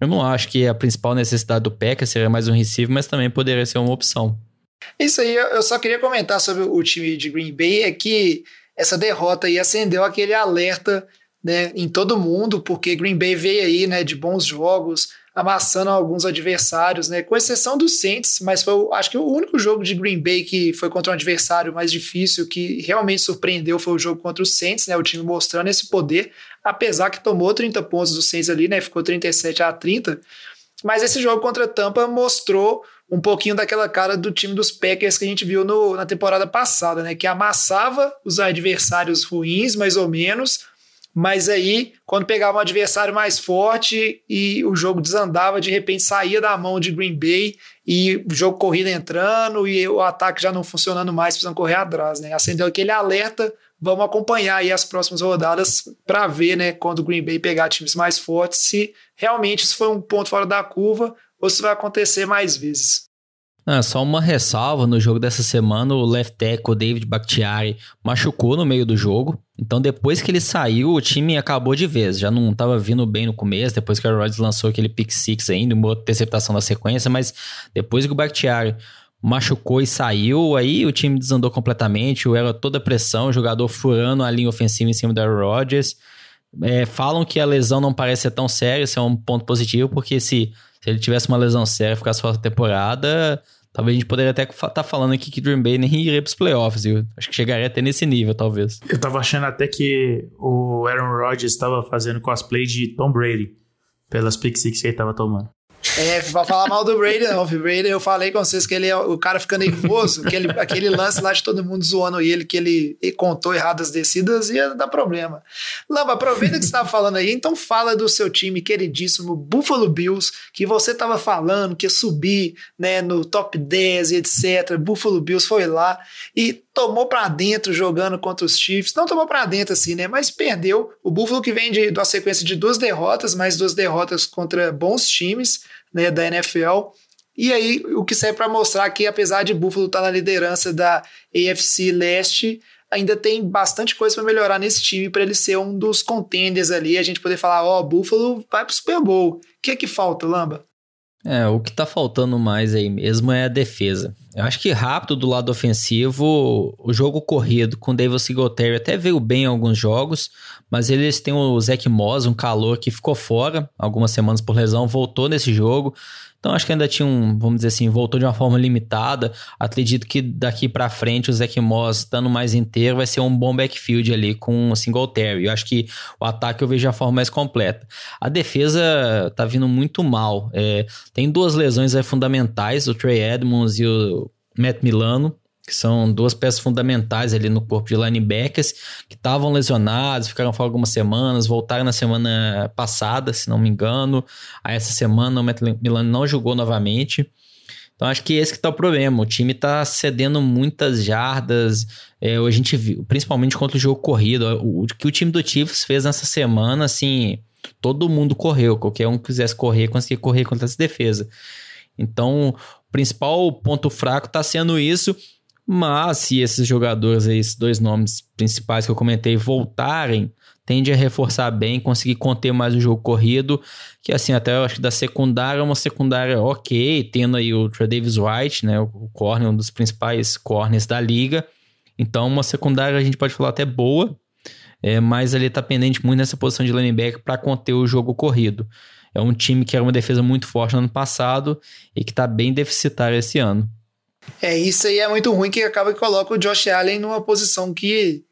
Eu não acho que a principal necessidade do Packers seria mais um receiver, mas também poderia ser uma opção. Isso aí, eu só queria comentar sobre o time de Green Bay, é que essa derrota aí acendeu aquele alerta né, em todo mundo, porque Green Bay veio aí né, de bons jogos, amassando alguns adversários, né, com exceção dos Saints, mas foi, acho que o único jogo de Green Bay que foi contra um adversário mais difícil, que realmente surpreendeu, foi o jogo contra os Saints, né, o time mostrando esse poder, apesar que tomou 30 pontos dos Saints ali, né, ficou 37 a 30, mas esse jogo contra Tampa mostrou um pouquinho daquela cara do time dos Packers que a gente viu no, na temporada passada, né? Que amassava os adversários ruins, mais ou menos, mas aí, quando pegava um adversário mais forte e o jogo desandava, de repente saía da mão de Green Bay e o jogo corrido entrando e o ataque já não funcionando mais, precisando correr atrás, né? Acendeu aquele alerta. Vamos acompanhar aí as próximas rodadas para ver, né, quando o Green Bay pegar times mais fortes, se realmente isso foi um ponto fora da curva ou se vai acontecer mais vezes. Ah, só uma ressalva, no jogo dessa semana o left tackle David Bakhtiari machucou no meio do jogo, então depois que ele saiu o time acabou de vez, já não estava vindo bem no começo, depois que o Rodgers lançou aquele pick six ainda, uma interceptação da sequência, mas depois que o Bakhtiari machucou e saiu, aí o time desandou completamente, era toda pressão, o jogador furando a linha ofensiva em cima do Aaron Rodgers, é, falam que a lesão não parece ser tão séria, isso é um ponto positivo, porque se se ele tivesse uma lesão séria e ficasse fora da temporada, talvez a gente poderia até estar tá falando aqui que Dream Bay nem iria pros playoffs. Eu acho que chegaria até nesse nível, talvez. Eu tava achando até que o Aaron Rodgers estava fazendo cosplay de Tom Brady pelas pick six que ele tava tomando. É, pra falar mal do Brady, não. O Brady, eu falei com vocês que ele é o cara fica nervoso, aquele, aquele lance lá de todo mundo zoando ele, que ele, ele contou errado as descidas, ia dar problema. Lamba, aproveita que você estava falando aí, então fala do seu time queridíssimo, Buffalo Bills, que você estava falando que ia subir né, no top 10 e etc. Buffalo Bills foi lá e tomou para dentro jogando contra os Chiefs. Não tomou para dentro assim, né? Mas perdeu. O Buffalo que vem de, de uma sequência de duas derrotas, mais duas derrotas contra bons times né, da NFL. E aí, o que serve para mostrar que, apesar de Buffalo estar tá na liderança da AFC Leste, ainda tem bastante coisa para melhorar nesse time para ele ser um dos contenders ali. A gente poder falar: Ó, oh, Buffalo vai pro Super Bowl. O que é que falta, Lamba? É, o que tá faltando mais aí mesmo é a defesa. Eu acho que rápido do lado ofensivo, o jogo corrido com David Singletary até veio bem em alguns jogos, mas eles têm o Zach Moss, um calor que ficou fora algumas semanas por lesão, voltou nesse jogo. Então acho que ainda tinha um, vamos dizer assim, voltou de uma forma limitada. Acredito que daqui para frente o Zach Moss estando mais inteiro vai ser um bom backfield ali com o Singletary. Eu acho que o ataque eu vejo a forma mais completa. A defesa tá vindo muito mal. É, tem duas lesões fundamentais, o Trey Edmonds e o Matt Milano que são duas peças fundamentais ali no corpo de linebackers, que estavam lesionados, ficaram fora algumas semanas, voltaram na semana passada, se não me engano. Aí essa semana o Matt Milano não jogou novamente. Então acho que esse que tá o problema. O time tá cedendo muitas jardas. É, a gente viu, principalmente contra o jogo corrido. O, o que o time do Chiefs fez nessa semana, assim, todo mundo correu. Qualquer um que quisesse correr, conseguia correr contra essa defesa. Então, o principal ponto fraco tá sendo isso. Mas se esses jogadores esses dois nomes principais que eu comentei, voltarem, tende a reforçar bem, conseguir conter mais o jogo corrido, que assim, até eu acho que da secundária, uma secundária ok, tendo aí o Davis White, né, o corner, um dos principais corners da liga, então uma secundária a gente pode falar até boa, é, mas ele tá pendente muito nessa posição de linebacker para conter o jogo corrido. É um time que era uma defesa muito forte no ano passado e que tá bem deficitário esse ano. É, isso aí é muito ruim que acaba que coloca o Josh Allen numa posição que,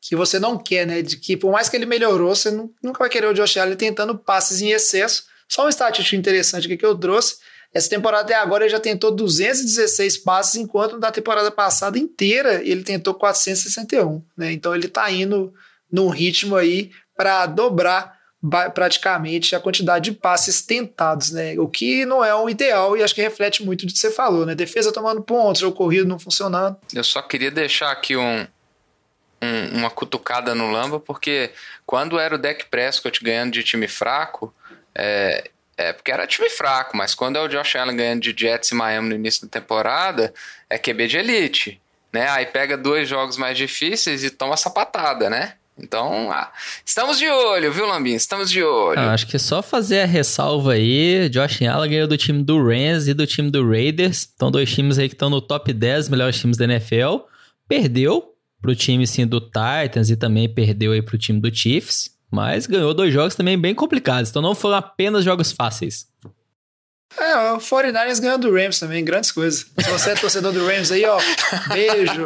que você não quer, né? De que por mais que ele melhorou, você nunca vai querer o Josh Allen tentando passes em excesso. Só uma estatística interessante aqui que eu trouxe. Essa temporada até agora ele já tentou 216 passes, enquanto na temporada passada inteira ele tentou 461, né? Então ele tá indo num ritmo aí para dobrar praticamente a quantidade de passes tentados, né? O que não é o ideal e acho que reflete muito do que você falou, né? Defesa tomando pontos, o corrido não funcionando. Eu só queria deixar aqui um, um, uma cutucada no Lamba, porque quando era o Deck Prescott ganhando de time fraco, é, é porque era time fraco, mas quando é o Josh Allen ganhando de Jets e Miami no início da temporada, é QB de elite, né? Aí pega dois jogos mais difíceis e toma essa patada, né? Então, ah, estamos de olho, viu, Lambin? Estamos de olho. Ah, acho que é só fazer a ressalva aí. Josh Allen ganhou do time do Rams e do time do Raiders. Então, dois times aí que estão no top 10 melhores times da NFL. Perdeu pro time, sim, do Titans e também perdeu aí pro time do Chiefs. Mas ganhou dois jogos também bem complicados. Então, não foram apenas jogos fáceis. É, o 49ers ganhou do Rams também, grandes coisas. Se você é torcedor do Rams aí, ó, beijo.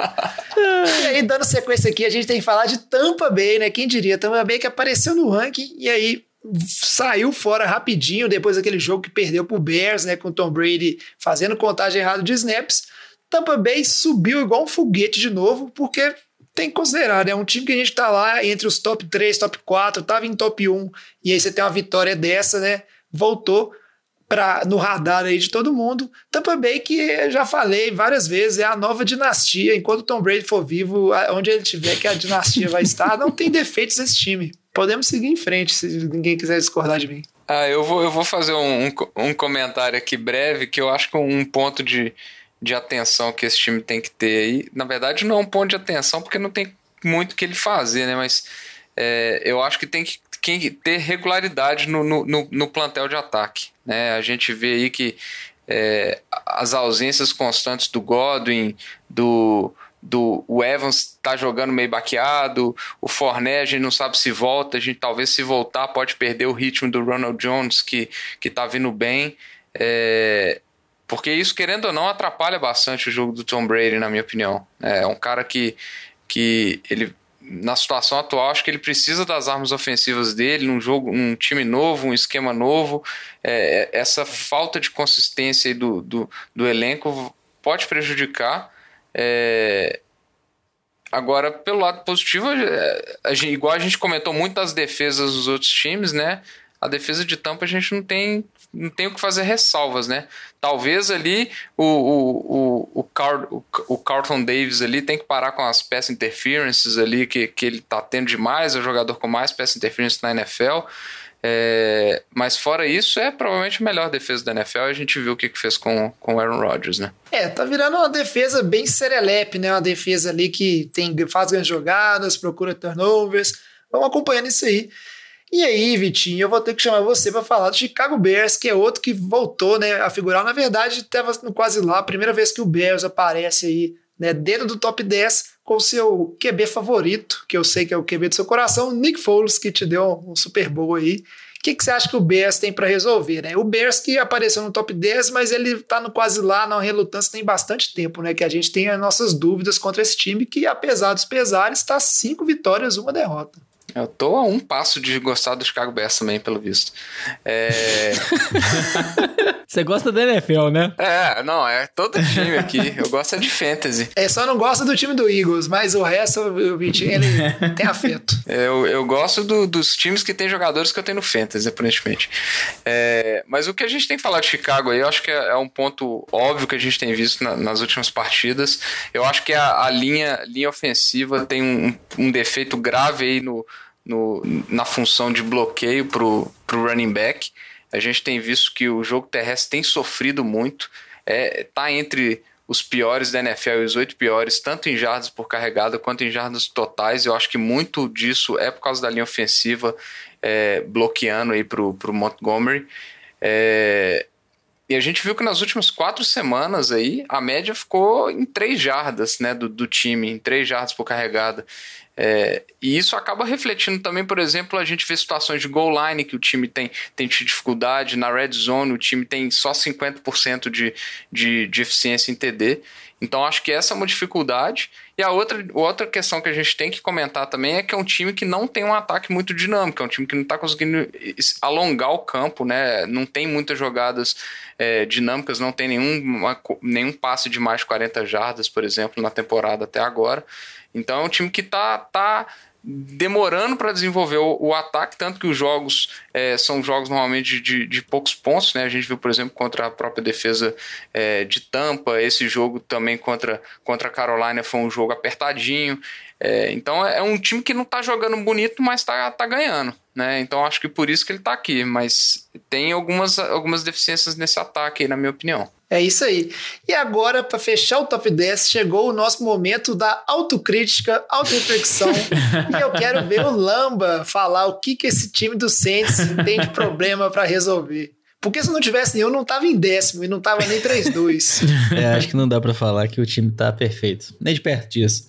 E aí, dando sequência aqui, a gente tem que falar de Tampa Bay, né? Quem diria? Tampa Bay que apareceu no ranking e aí saiu fora rapidinho depois daquele jogo que perdeu pro Bears, né? Com Tom Brady fazendo contagem errada de snaps. Tampa Bay subiu igual um foguete de novo, porque tem que considerar, né? Um time que a gente tá lá entre os top 3, top 4, tava em top 1, e aí você tem uma vitória dessa, né? Voltou pra, no radar aí de todo mundo. Tampa Bay, que já falei várias vezes, é a nova dinastia. Enquanto Tom Brady for vivo, onde ele estiver, que a dinastia vai estar, não tem defeitos esse time. Podemos seguir em frente, se ninguém quiser discordar de mim. Ah, eu vou, eu vou fazer um, um, um comentário aqui breve, que eu acho que um ponto de, de atenção que esse time tem que ter aí. Na verdade, não é um ponto de atenção, porque não tem muito o que ele fazer, né? Mas é, eu acho que tem que que ter regularidade no, no, no, plantel de ataque. Né? A gente vê aí que é, as ausências constantes do Godwin, do, do o Evans tá jogando meio baqueado, o Fournette a gente não sabe se volta, a gente talvez se voltar pode perder o ritmo do Ronald Jones que, que tá vindo bem. É, porque isso, querendo ou não, atrapalha bastante o jogo do Tom Brady, na minha opinião. É um cara que, que ele na situação atual, acho que ele precisa das armas ofensivas dele, num jogo, um time novo, um esquema novo. É, é, essa falta de consistência do, do, do elenco pode prejudicar. É, agora, pelo lado positivo, é, a gente, igual a gente comentou muito das defesas dos outros times, né? A defesa de Tampa a gente não tem não tem o que fazer ressalvas, né? Talvez ali o, o, o, o, Car, o, o Carlton Davis ali tem que parar com as pass interferences ali que, que ele tá tendo demais, é o jogador com mais pass interferences na NFL. É, mas fora isso, é provavelmente a melhor defesa da NFL. A gente viu o que, que fez com, com o Aaron Rodgers, né? É, tá virando uma defesa bem serelepe, né? Uma defesa ali que tem, faz grandes jogadas, procura turnovers. Vamos acompanhando isso aí. E aí, Vitinho, eu vou ter que chamar você para falar do Chicago Bears, que é outro que voltou né, a figurar. Na verdade, estava quase lá, a primeira vez que o Bears aparece aí né, dentro do top 10 com o seu QB favorito, que eu sei que é o QB do seu coração, Nick Foles, que te deu um Super Bowl aí. O que, que você acha que o Bears tem para resolver? Né? O Bears que apareceu no top 10, mas ele está no quase lá, na relutância, tem bastante tempo, né? Que a gente tem as nossas dúvidas contra esse time, que apesar dos pesares, está cinco vitórias, uma derrota. Eu tô a um passo de gostar do Chicago Bears também, pelo visto. É... [laughs] Você gosta da NFL, né? É, não, é todo time aqui. Eu gosto é de fantasy. É, só não gosta do time do Eagles, mas o resto, o Vitinho, ele tem afeto. Eu, eu gosto do, dos times que tem jogadores que eu tenho no fantasy, aparentemente. É, mas o que a gente tem que falar de Chicago aí, eu acho que é, é um ponto óbvio que a gente tem visto na, nas últimas partidas. Eu acho que a, a linha, linha ofensiva tem um, um defeito grave aí no no, na função de bloqueio para o running back. A gente tem visto que o jogo terrestre tem sofrido muito. É, tá entre os piores da NFL e os oito piores, tanto em jardas por carregada quanto em jardas totais. Eu acho que muito disso é por causa da linha ofensiva é, bloqueando aí pro, pro Montgomery. É, e a gente viu que nas últimas quatro semanas aí, a média ficou em três jardas né, do, do time, em três jardas por carregada. É, e isso acaba refletindo também, por exemplo, a gente vê situações de goal line que o time tem, tem dificuldade, na red zone o time tem só 50% de, de, de eficiência em TD. Então acho que essa é uma dificuldade. E a outra, outra questão que a gente tem que comentar também é que é um time que não tem um ataque muito dinâmico, é um time que não está conseguindo alongar o campo, né? Não tem muitas jogadas é, dinâmicas, não tem nenhum, nenhum passe de mais de 40 jardas, por exemplo, na temporada até agora. Então é um time que está tá demorando para desenvolver o, o, ataque, tanto que os jogos é, são jogos normalmente de, de, poucos pontos, né? A gente viu, por exemplo, contra a própria defesa é, de Tampa, esse jogo também contra, contra a Carolina foi um jogo apertadinho. É, então é um time que não está jogando bonito, mas está tá ganhando. Né? Então acho que por isso que ele está aqui, mas tem algumas, algumas deficiências nesse ataque, aí, na minha opinião. É isso aí. E agora, para fechar o top 10, chegou o nosso momento da autocrítica, autoreflexão. [laughs] e eu quero ver o Lamba falar o que, que esse time do Saints tem de problema para resolver. Porque se não tivesse nenhum, não tava em décimo e não tava nem 3-2. [laughs] é, acho que não dá para falar que o time tá perfeito. Nem de perto disso.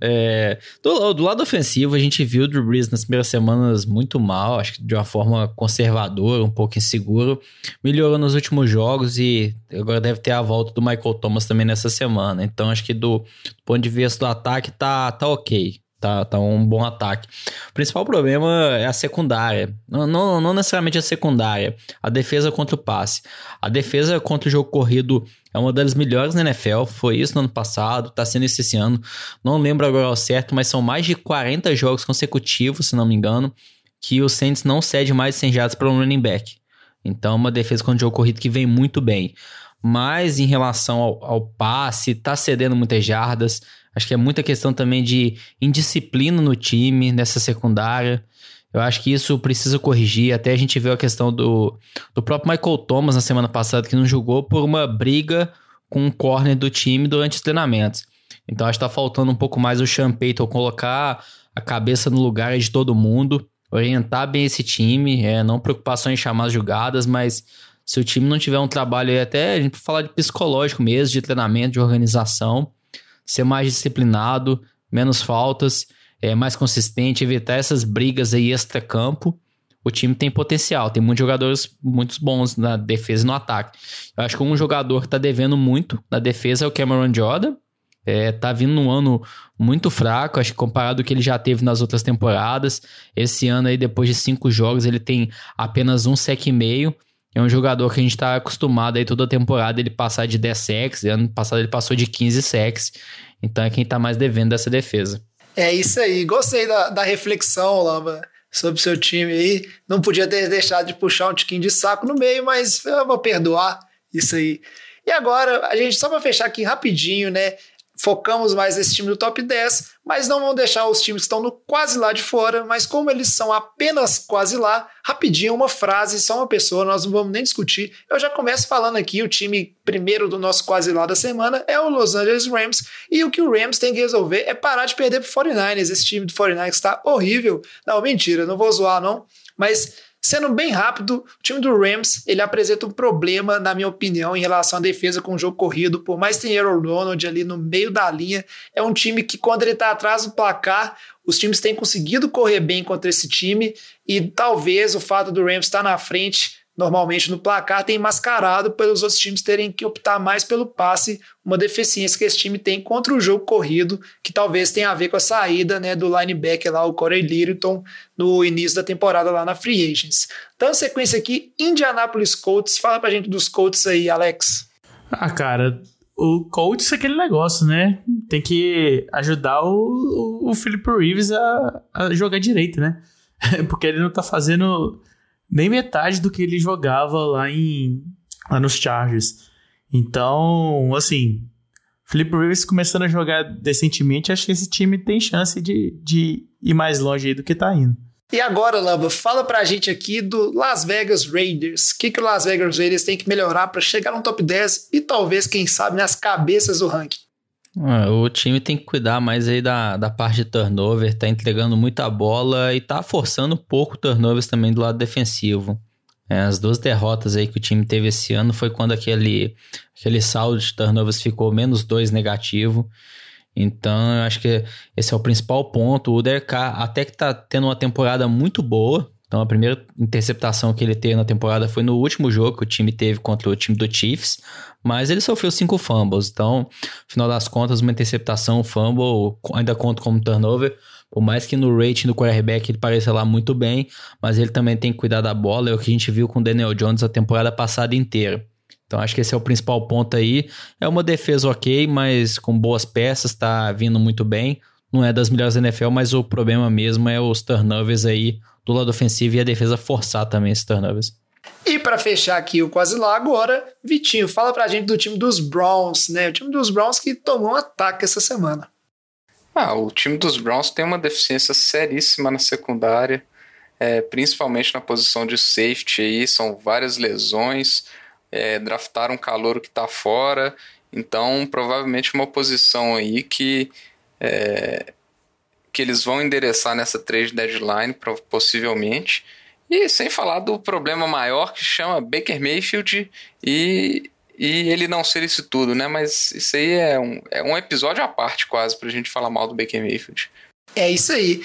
É, do, do, lado ofensivo, a gente viu o Drew Brees nas primeiras semanas muito mal, acho que de uma forma conservadora, um pouco inseguro. Melhorou nos últimos jogos e agora deve ter a volta do Michael Thomas também nessa semana. Então acho que do, do ponto de vista do ataque tá, tá ok. Tá, tá um bom ataque. O principal problema é a secundária. Não, não, não necessariamente a secundária, a defesa contra o passe. A defesa contra o jogo corrido é uma das melhores na NFL. Foi isso no ano passado, tá sendo isso esse ano. Não lembro agora ao certo, mas são mais de 40 jogos consecutivos, se não me engano, que o Saints não cede mais de 100 jardas para um running back. Então, uma defesa contra o jogo corrido que vem muito bem. Mas em relação ao, ao passe, tá cedendo muitas jardas Acho que é muita questão também de indisciplina no time, nessa secundária. Eu acho que isso precisa corrigir. Até a gente viu a questão do, do próprio Michael Thomas na semana passada, que não jogou por uma briga com o corner do time durante os treinamentos. Então acho que tá faltando um pouco mais o Sean Payton colocar a cabeça no lugar de todo mundo, orientar bem esse time, é, não preocupação em chamar as jogadas, mas se o time não tiver um trabalho aí, até a gente falar de psicológico mesmo, de treinamento, de organização, ser mais disciplinado, menos faltas, é, mais consistente, evitar essas brigas aí extra-campo. O time tem potencial, tem muitos jogadores muito bons na defesa e no ataque. Eu acho que um jogador que está devendo muito na defesa é o Cameron Jordan. É, tá vindo num ano muito fraco, acho que comparado ao que ele já teve nas outras temporadas. Esse ano aí, depois de cinco jogos, ele tem apenas um sec e meio. É um jogador que a gente tá acostumado aí toda temporada ele passar de 10 sacks. Ano passado ele passou de 15 sacks. Então é quem tá mais devendo dessa defesa. É isso aí. Gostei da, da reflexão, Lamba, sobre o seu time aí. Não podia ter deixado de puxar um tiquinho de saco no meio, mas eu vou perdoar isso aí. E agora, a gente, só para fechar aqui rapidinho, né? Focamos mais nesse time do top 10, mas não vão deixar os times que estão no quase lá de fora, mas como eles são apenas quase lá, rapidinho uma frase, só uma pessoa, nós não vamos nem discutir. Eu já começo falando aqui, o time primeiro do nosso quase lá da semana é o Los Angeles Rams, e o que o Rams tem que resolver é parar de perder pro 49ers. Esse time do 49ers está horrível. Não, mentira, não vou zoar não, mas Sendo bem rápido, o time do Rams ele apresenta um problema, na minha opinião, em relação à defesa com o jogo corrido. Por mais que tenha Aaron Donald ali no meio da linha, é um time que, quando ele está atrás do placar, os times têm conseguido correr bem contra esse time. E talvez o fato do Rams estar na frente normalmente no placar tem mascarado pelos outros times terem que optar mais pelo passe, uma deficiência que esse time tem contra o jogo corrido, que talvez tenha a ver com a saída né, do linebacker lá, o Corey Littleton, no início da temporada lá na Free Agents. Então, sequência aqui, Indianapolis Colts. Fala pra gente dos Colts aí, Alex. Ah, cara, o Colts é aquele negócio, né? Tem que ajudar o, o Philip Reeves a, a jogar direito, né? [laughs] Porque ele não tá fazendo nem metade do que ele jogava lá, em, lá nos Chargers. Então, assim, Felipe Rivers começando a jogar decentemente, acho que esse time tem chance de, de ir mais longe aí do que tá indo. E agora, Lamba, fala pra gente aqui do Las Vegas Raiders. O que, que o Las Vegas Raiders tem que melhorar para chegar no top 10 e talvez, quem sabe, nas cabeças do ranking? Ah, o time tem que cuidar mais aí da, da parte de turnover, tá entregando muita bola e tá forçando pouco turnovers também do lado defensivo. É, as duas derrotas aí que o time teve esse ano foi quando aquele, aquele saldo de turnovers ficou menos dois negativo. Então, eu acho que esse é o principal ponto. O DRK até que tá tendo uma temporada muito boa. Então, a primeira interceptação que ele teve na temporada foi no último jogo que o time teve contra o time do Chiefs. Mas ele sofreu cinco fumbles. Então, no final das contas, uma interceptação, um fumble, ainda conta como turnover. Por mais que no rating do quarterback ele pareça lá muito bem, mas ele também tem que cuidar da bola. É o que a gente viu com o Daniel Jones a temporada passada inteira. Então acho que esse é o principal ponto aí. É uma defesa ok, mas com boas peças, tá vindo muito bem. Não é das melhores da NFL, mas o problema mesmo é os turnovers aí do lado ofensivo e a defesa forçar também esses turnovers. E para fechar aqui o quase lá agora, Vitinho, fala pra gente do time dos Browns, né? O time dos Browns que tomou um ataque essa semana. Ah, o time dos Browns tem uma deficiência seríssima na secundária, é, principalmente na posição de safety aí, são várias lesões é, draftaram um calouro que está fora, então provavelmente uma posição aí que, é, que eles vão endereçar nessa trade deadline, possivelmente. E sem falar do problema maior que chama Baker Mayfield e, e ele não ser isso tudo, né? Mas isso aí é um, é um episódio à parte quase pra gente falar mal do Baker Mayfield. É isso aí.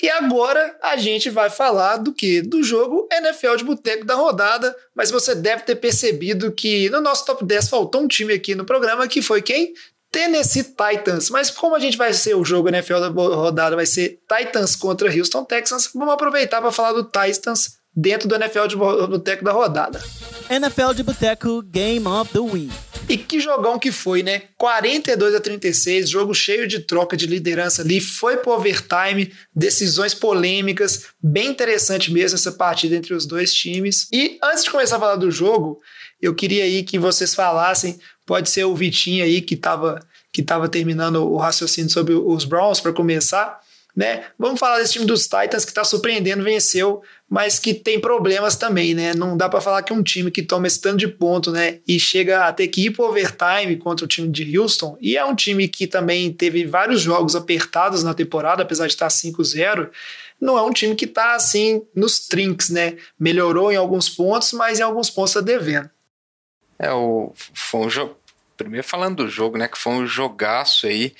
E agora a gente vai falar do que? Do jogo NFL de Boteco da rodada, mas você deve ter percebido que no nosso top 10 faltou um time aqui no programa, que foi quem? Tennessee Titans. Mas como a gente vai ser o jogo NFL da rodada, vai ser Titans contra Houston Texans, vamos aproveitar para falar do Titans dentro do NFL de Boteco da rodada. NFL de Boteco Game of the Week. E que jogão que foi, né? 42 a 36, jogo cheio de troca de liderança ali, foi pro overtime, decisões polêmicas, bem interessante mesmo essa partida entre os dois times. E antes de começar a falar do jogo, eu queria aí que vocês falassem, pode ser o Vitinho aí que estava que tava terminando o raciocínio sobre os Browns para começar, né? Vamos falar desse time dos Titans que está surpreendendo, venceu mas que tem problemas também, né? Não dá para falar que um time que toma esse tanto de ponto, né, e chega a ter que ir pro overtime contra o time de Houston, e é um time que também teve vários jogos apertados na temporada, apesar de estar 5-0, não é um time que está assim nos trinks, né? Melhorou em alguns pontos, mas em alguns pontos está devendo. É, o, foi um jogo. Primeiro falando do jogo, né? Que foi um jogaço aí.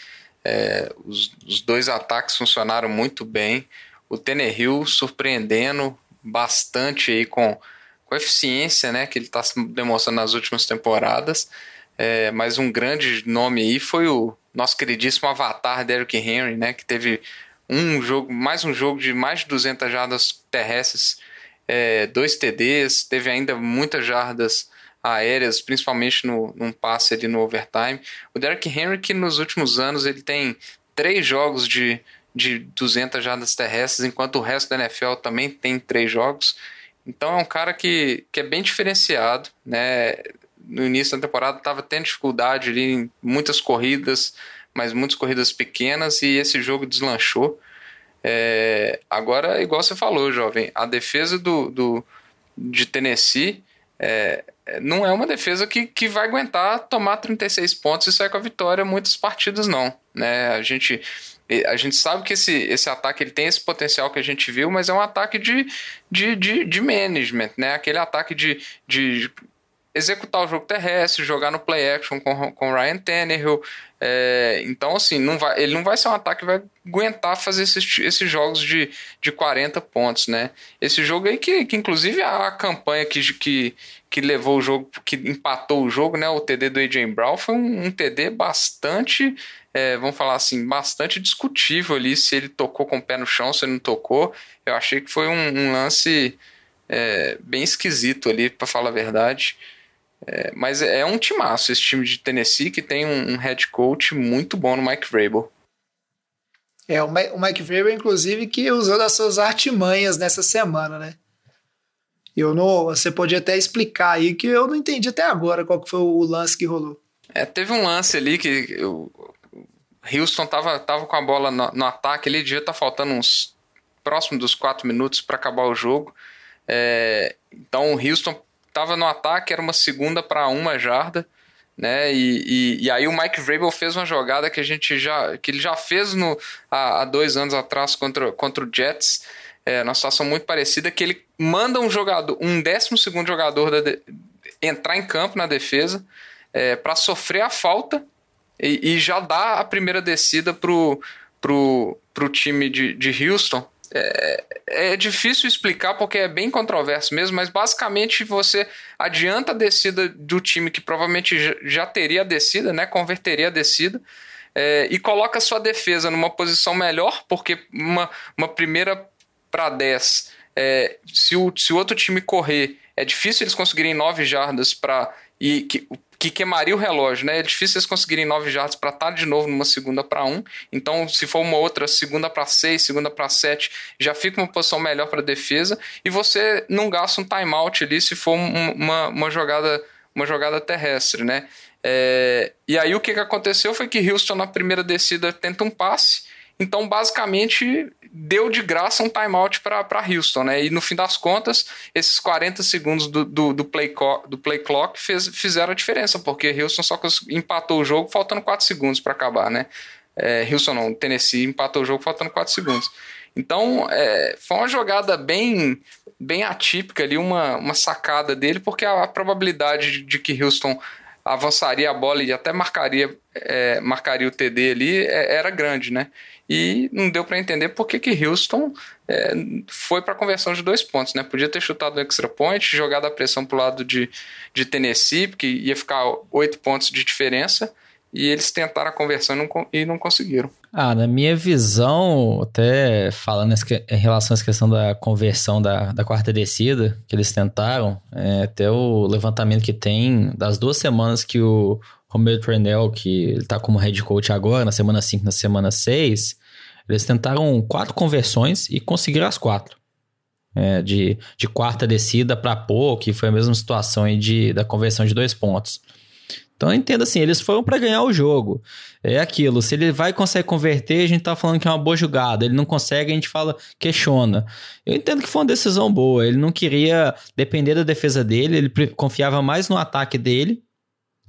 É, os, os dois ataques funcionaram muito bem o Tenerhill surpreendendo bastante aí com, com a eficiência né, que ele está demonstrando nas últimas temporadas. É, mas um grande nome aí foi o nosso queridíssimo avatar Derrick Henry, né, que teve um jogo, mais um jogo de mais de 200 jardas terrestres, é, dois TDs, teve ainda muitas jardas aéreas, principalmente no, num passe ali no overtime. O Derrick Henry que nos últimos anos ele tem três jogos de de 200 jardas terrestres, enquanto o resto da NFL também tem três jogos. Então é um cara que, que é bem diferenciado, né? No início da temporada estava tendo dificuldade ali em muitas corridas, mas muitas corridas pequenas, e esse jogo deslanchou. É, agora, igual você falou, jovem, a defesa do, do de Tennessee é, não é uma defesa que, que vai aguentar tomar 36 pontos e sair com a vitória muitas partidas, não. Né? A gente a gente sabe que esse, esse ataque ele tem esse potencial que a gente viu, mas é um ataque de, de, de, de management, né? Aquele ataque de, de executar o jogo terrestre, jogar no play action com, com Ryan Tannehill. É, então, assim, não vai, ele não vai ser um ataque que vai aguentar fazer esses, esses jogos de, de 40 pontos, né? Esse jogo aí que, que inclusive, a campanha que, que, que levou o jogo, que empatou o jogo, né? O TD do AJ Brown foi um, um TD bastante é, vamos falar assim, bastante discutível ali se ele tocou com o pé no chão, se ele não tocou. Eu achei que foi um, um lance é, bem esquisito ali, para falar a verdade. É, mas é um timaço esse time de Tennessee que tem um, um head coach muito bom no Mike Vrabel. É, o Mike Vrabel, inclusive, que usou das suas artimanhas nessa semana, né? Eu não, você podia até explicar aí que eu não entendi até agora qual que foi o lance que rolou. É, teve um lance ali que eu, Houston tava, tava com a bola no, no ataque, ele devia estar tá faltando uns próximo dos quatro minutos para acabar o jogo. É, então o Houston estava no ataque, era uma segunda para uma jarda, né? E, e, e, aí o Mike Vrabel fez uma jogada que a gente já que ele já fez no, há, há dois anos atrás contra, contra o Jets, é, numa situação muito parecida, que ele manda um jogador, um décimo segundo jogador de, entrar em campo na defesa é, para sofrer a falta e, e, já dá a primeira descida pro, pro, pro time de, de Houston é, é, difícil explicar porque é bem controverso mesmo, mas basicamente você adianta a descida do time que provavelmente já teria a descida, né? Converteria a descida. É, e coloca sua defesa numa posição melhor, porque uma, uma primeira para 10, é, se, o, se o outro time correr, é difícil eles conseguirem 9 jardas para. E que, que queimaria o relógio, né? É difícil eles conseguirem 9 jardas para estar de novo numa segunda para 1. Então, se for uma outra segunda para 6, segunda para 7, já fica uma posição melhor para defesa e você não gasta um timeout ali se for uma, uma, jogada uma jogada terrestre, né? É, e aí o que, que aconteceu foi que Houston na primeira descida tenta um passe então, basicamente, deu de graça um timeout para Houston, né? E no fim das contas, esses 40 segundos do, do, do, play, do play clock fez, fizeram a diferença, porque Houston só empatou o jogo faltando 4 segundos para acabar, né? É, Houston não, Tennessee empatou o jogo faltando 4 segundos. Então, é, foi uma jogada bem bem atípica ali, uma, uma sacada dele, porque a, a probabilidade de, de que Houston avançaria a bola e até marcaria, é, marcaria o TD ali é, era grande, né? E não deu para entender por que, que Houston é, foi para a conversão de dois pontos, né? Podia ter chutado o extra point, jogado a pressão para o lado de, de Tennessee, porque ia ficar oito pontos de diferença, e eles tentaram a conversão e não, e não conseguiram. Ah, na minha visão, até falando em relação à questão da conversão da, da quarta descida, que eles tentaram, é, até o levantamento que tem das duas semanas que o Romero Trenel, que ele tá como head coach agora, na semana 5 na semana 6, eles tentaram quatro conversões e conseguiram as quatro. É, de, de quarta descida para pouco, que foi a mesma situação aí de, da conversão de dois pontos. Então entendo assim, eles foram para ganhar o jogo. É aquilo, se ele vai conseguir converter, a gente tá falando que é uma boa jogada. Ele não consegue, a gente fala, questiona. Eu entendo que foi uma decisão boa. Ele não queria depender da defesa dele, ele confiava mais no ataque dele.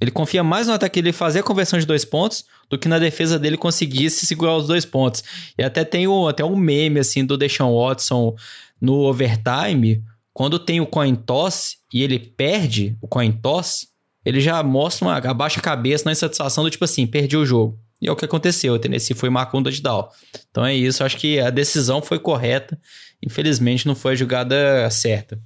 Ele confia mais no ataque dele fazer a conversão de dois pontos do que na defesa dele conseguisse segurar os dois pontos. E até tem um, até um meme assim do Deshaun Watson no overtime, quando tem o coin toss e ele perde o coin toss, ele já mostra uma abaixa cabeça na insatisfação do tipo assim, perdi o jogo. E é o que aconteceu, o Tennessee foi marcou um touchdown. Então é isso, acho que a decisão foi correta. Infelizmente não foi a jogada certa.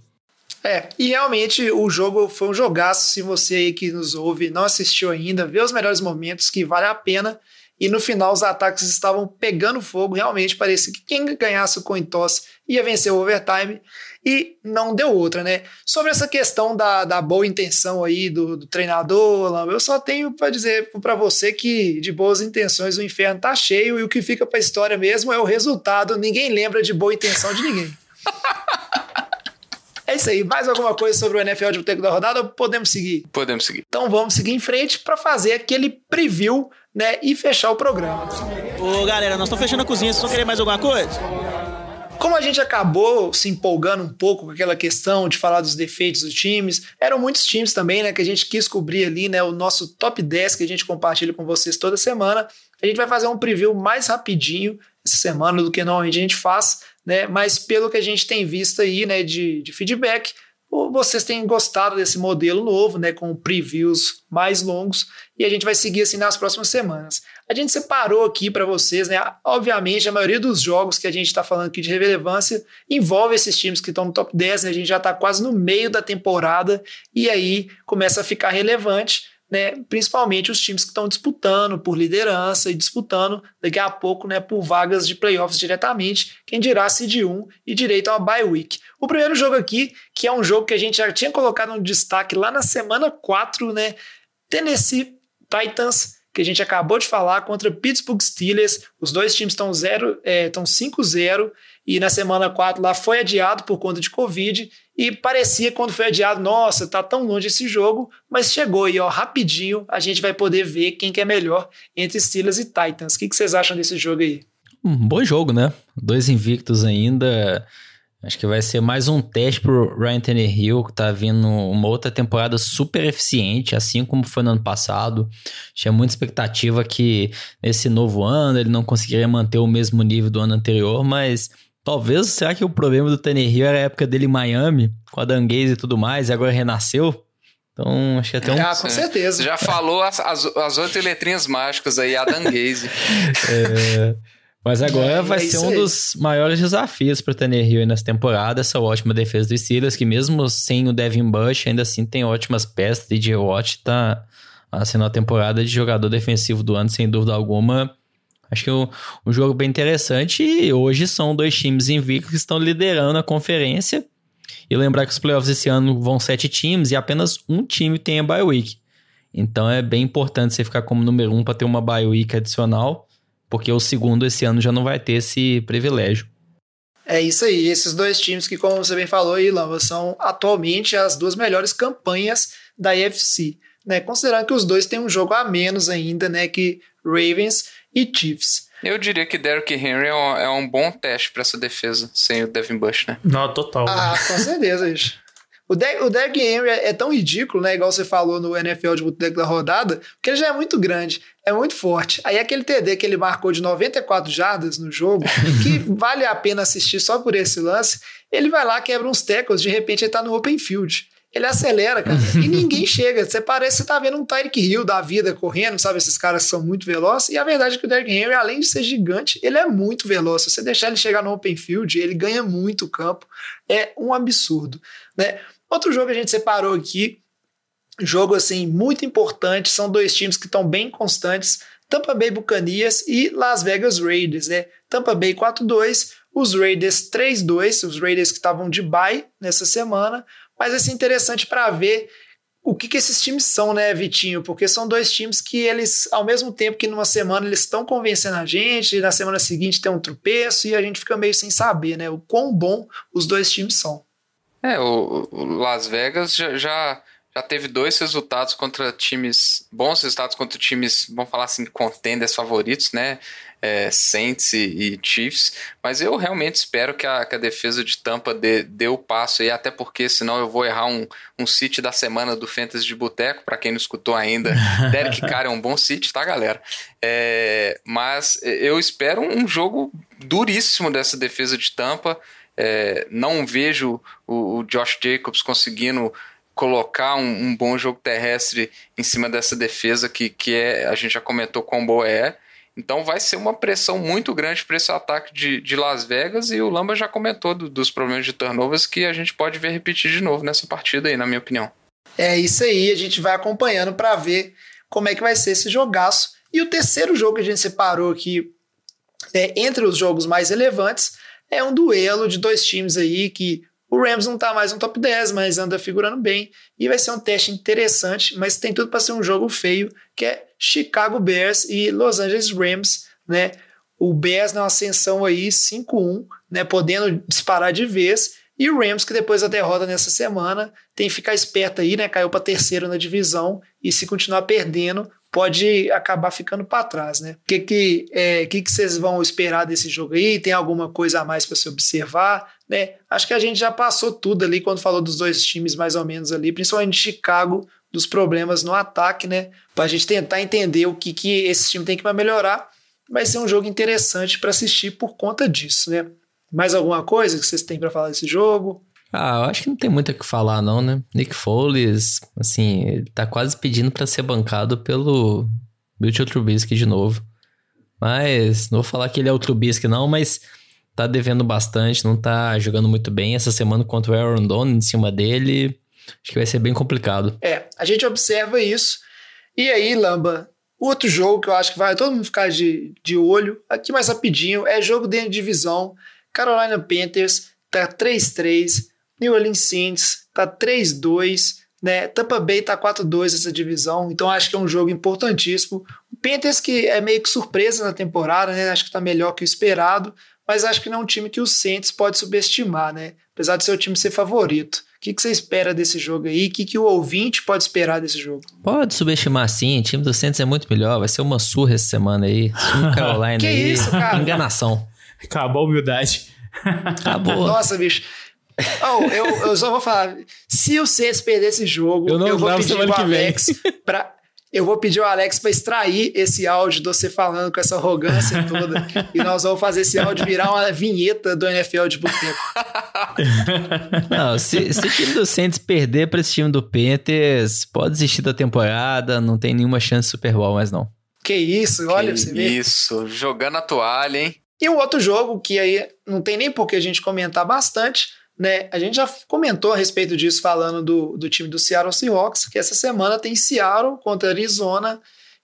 É, e realmente o jogo foi um jogaço. Se você aí que nos ouve não assistiu ainda, vê os melhores momentos que vale a pena. E no final os ataques estavam pegando fogo. Realmente parecia que quem ganhasse o coin toss ia vencer o overtime e não deu outra, né? Sobre essa questão da, da boa intenção aí do, do treinador, eu só tenho para dizer para você que de boas intenções o inferno tá cheio e o que fica para a história mesmo é o resultado. Ninguém lembra de boa intenção de ninguém. [laughs] É isso aí. Mais alguma coisa sobre o NFL de Boteco da Rodada ou podemos seguir? Podemos seguir. Então vamos seguir em frente para fazer aquele preview, né, e fechar o programa. Ô, galera, nós estamos fechando a cozinha. Vocês vão querer mais alguma coisa? Como a gente acabou se empolgando um pouco com aquela questão de falar dos defeitos dos times, eram muitos times também, né, que a gente quis cobrir ali, né, o nosso top 10 que a gente compartilha com vocês toda semana. A gente vai fazer um preview mais rapidinho essa semana do que normalmente a gente faz, né, mas pelo que a gente tem visto aí, né, de, de feedback, vocês têm gostado desse modelo novo, né, com previews mais longos, e a gente vai seguir assim nas próximas semanas. A gente separou aqui para vocês, né? Obviamente, a maioria dos jogos que a gente está falando aqui de relevância envolve esses times que estão no top 10, né? A gente já está quase no meio da temporada e aí começa a ficar relevante. Né, principalmente os times que estão disputando por liderança e disputando daqui a pouco né, por vagas de playoffs diretamente, quem dirá seed 1 e direito a uma bye week. O primeiro jogo aqui, que é um jogo que a gente já tinha colocado no destaque lá na semana 4, né, Tennessee Titans que a gente acabou de falar, contra Pittsburgh Steelers. Os dois times estão é, 5-0 e na semana 4 lá foi adiado por conta de Covid. E parecia quando foi adiado, nossa, tá tão longe esse jogo, mas chegou e ó, rapidinho a gente vai poder ver quem que é melhor entre Steelers e Titans. O que, que vocês acham desse jogo aí? um bom jogo, né? Dois invictos ainda. Acho que vai ser mais um teste pro Ryan Tannehill, que tá vindo uma outra temporada super eficiente, assim como foi no ano passado. Tinha muita expectativa que nesse novo ano ele não conseguiria manter o mesmo nível do ano anterior, mas talvez, será que o problema do Tannehill era a época dele em Miami, com a Danguese e tudo mais, e agora renasceu? Então, acho que até um... Ah, com certeza. Já falou as, as, as oito letrinhas mágicas aí, a Danguese. [laughs] É, Mas agora É, vai é ser um aí. dos maiores desafios para o Tannehill aí nessa temporada, essa ótima defesa dos Steelers, que mesmo sem o Devin Bush, ainda assim tem ótimas peças. DJ Watt tá sendo a temporada de jogador defensivo do ano, sem dúvida alguma. Acho que é um, um jogo bem interessante e hoje são dois times invictos que estão liderando a conferência. E lembrar que os playoffs esse ano vão sete times e apenas um time tem a bye week. Então é bem importante você ficar como número um para ter uma bye week adicional, porque o segundo esse ano já não vai ter esse privilégio. É isso aí, esses dois times que, como você bem falou aí, Lamba, são atualmente as duas melhores campanhas da AFC, né? Considerando que os dois têm um jogo a menos ainda, né? Que Ravens e Chiefs. Eu diria que Derrick Henry é um, é um bom teste para essa defesa, sem o Devin Bush, né? Não, total. Ah, com certeza, isso. O, De o Derrick Henry é, é tão ridículo, né? Igual você falou no NFL de boteco da rodada, porque ele já é muito grande, é muito forte. Aí aquele TD que ele marcou de 94 jardas no jogo, [laughs] que vale a pena assistir só por esse lance, ele vai lá, quebra uns tackles, de repente ele tá no open field. Ele acelera, cara, [laughs] e ninguém chega. Você parece que você tá vendo um Tyreek Hill da vida correndo, sabe? Esses caras são muito velozes. E a verdade é que o Derrick Henry, além de ser gigante, ele é muito veloz. Se você deixar ele chegar no open field, ele ganha muito campo. É um absurdo, né? Outro jogo que a gente separou aqui, jogo assim muito importante, são dois times que estão bem constantes, Tampa Bay Buccaneers e Las Vegas Raiders, né? Tampa Bay 4-2, os Raiders 3-2, os Raiders que estavam de bye nessa semana, mas vai ser interessante para ver o que, que esses times são, né, Vitinho? Porque são dois times que eles, ao mesmo tempo que numa semana eles estão convencendo a gente, na semana seguinte tem um tropeço e a gente fica meio sem saber, né, o quão bom os dois times são. É, o, o Las Vegas já, já, já teve dois resultados contra times, bons resultados contra times, vamos falar assim, contenders favoritos, né? É, Saints e, e, Chiefs, mas eu realmente espero que a, que a defesa de Tampa dê, dê o passo aí, até porque senão eu vou errar um, um City da semana do Fantasy de Boteco, para quem não escutou ainda, [laughs] Derek Carr é um bom City, tá galera? É, mas eu espero um jogo duríssimo dessa defesa de Tampa, é, não vejo o, o, Josh Jacobs conseguindo colocar um, um, bom jogo terrestre em cima dessa defesa que, que é, a gente já comentou quão boa é. Então vai ser uma pressão muito grande para esse ataque de, de Las Vegas e o Lamba já comentou do, dos problemas de turnovers que a gente pode ver repetir de novo nessa partida aí, na minha opinião. É isso aí, a gente vai acompanhando para ver como é que vai ser esse jogaço. E o terceiro jogo que a gente separou aqui é, entre os jogos mais relevantes é um duelo de dois times aí que o Rams não tá mais no top 10, mas anda figurando bem e vai ser um teste interessante, mas tem tudo para ser um jogo feio, que é Chicago Bears e Los Angeles Rams, né? O Bears na ascensão aí 5-1, né, podendo disparar de vez, e o Rams que depois da derrota nessa semana tem que ficar esperto aí, né? Caiu para terceiro na divisão e se continuar perdendo, pode acabar ficando para trás, né? O que que, é, que que vocês vão esperar desse jogo aí? Tem alguma coisa a mais para se observar, né? Acho que a gente já passou tudo ali quando falou dos dois times mais ou menos ali, principalmente Chicago, dos problemas no ataque, né? Para a gente tentar entender o que que esse time tem que melhorar. Vai ser um jogo interessante para assistir por conta disso, né? Mais alguma coisa que vocês têm para falar desse jogo? Ah, eu acho que não tem muito o que falar, não, né? Nick Foles, assim, ele tá quase pedindo para ser bancado pelo Mitchell Trubisky de novo. Mas, não vou falar que ele é o Trubisky, não, mas tá devendo bastante, não tá jogando muito bem. Essa semana contra o Aaron Donald em cima dele, acho que vai ser bem complicado. É, a gente observa isso. E aí, Lamba, outro jogo que eu acho que vai todo mundo ficar de, de olho, aqui mais rapidinho, é jogo dentro de divisão. Carolina Panthers tá 3-3. New Orleans Saints tá 3-2, né? Tampa Bay tá 4-2 essa divisão, então acho que é um jogo importantíssimo. O Panthers que é meio que surpresa na temporada, né? Acho que tá melhor que o esperado, mas acho que não é um time que o Saints pode subestimar, né? Apesar de seu time ser favorito. O que, que você espera desse jogo aí? O que, que o ouvinte pode esperar desse jogo? Pode subestimar sim, o time do Saints é muito melhor, vai ser uma surra essa semana aí. [laughs] Carolina Que aí. isso, cara? Enganação. Acabou a humildade. Acabou. Nossa, bicho. Oh, eu, eu só vou falar. Se o Saints perder esse jogo, Eu eu, não vou pedir o. Alex pra. Eu vou pedir o Alex pra extrair esse áudio de você falando com essa arrogância toda. e nós vamos fazer esse áudio virar uma vinheta do NFL de boteco. Não, se, se o time do Saints perder pra esse time do Panthers, pode desistir da temporada, não tem nenhuma chance de Super Bowl mais não. Que isso, olha pra Que você ver. Isso, jogando a toalha, hein? E o outro jogo, que aí não tem nem por que a gente comentar bastante, né? A gente já comentou a respeito disso falando do, do time do Seattle Seahawks, que essa semana tem Seattle contra Arizona.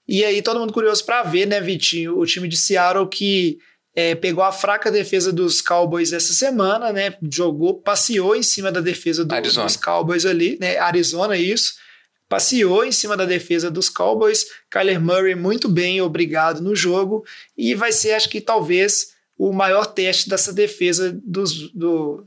E aí todo mundo curioso para ver, né, Vitinho? O time de Seattle que é, pegou a fraca defesa dos Cowboys essa semana, né? Jogou, passeou em cima da defesa do- dos Cowboys ali, né? Arizona, isso. Passeou em cima da defesa dos Cowboys. Kyler Murray muito bem, obrigado no jogo. E vai ser, acho que talvez, o maior teste dessa defesa dos, do,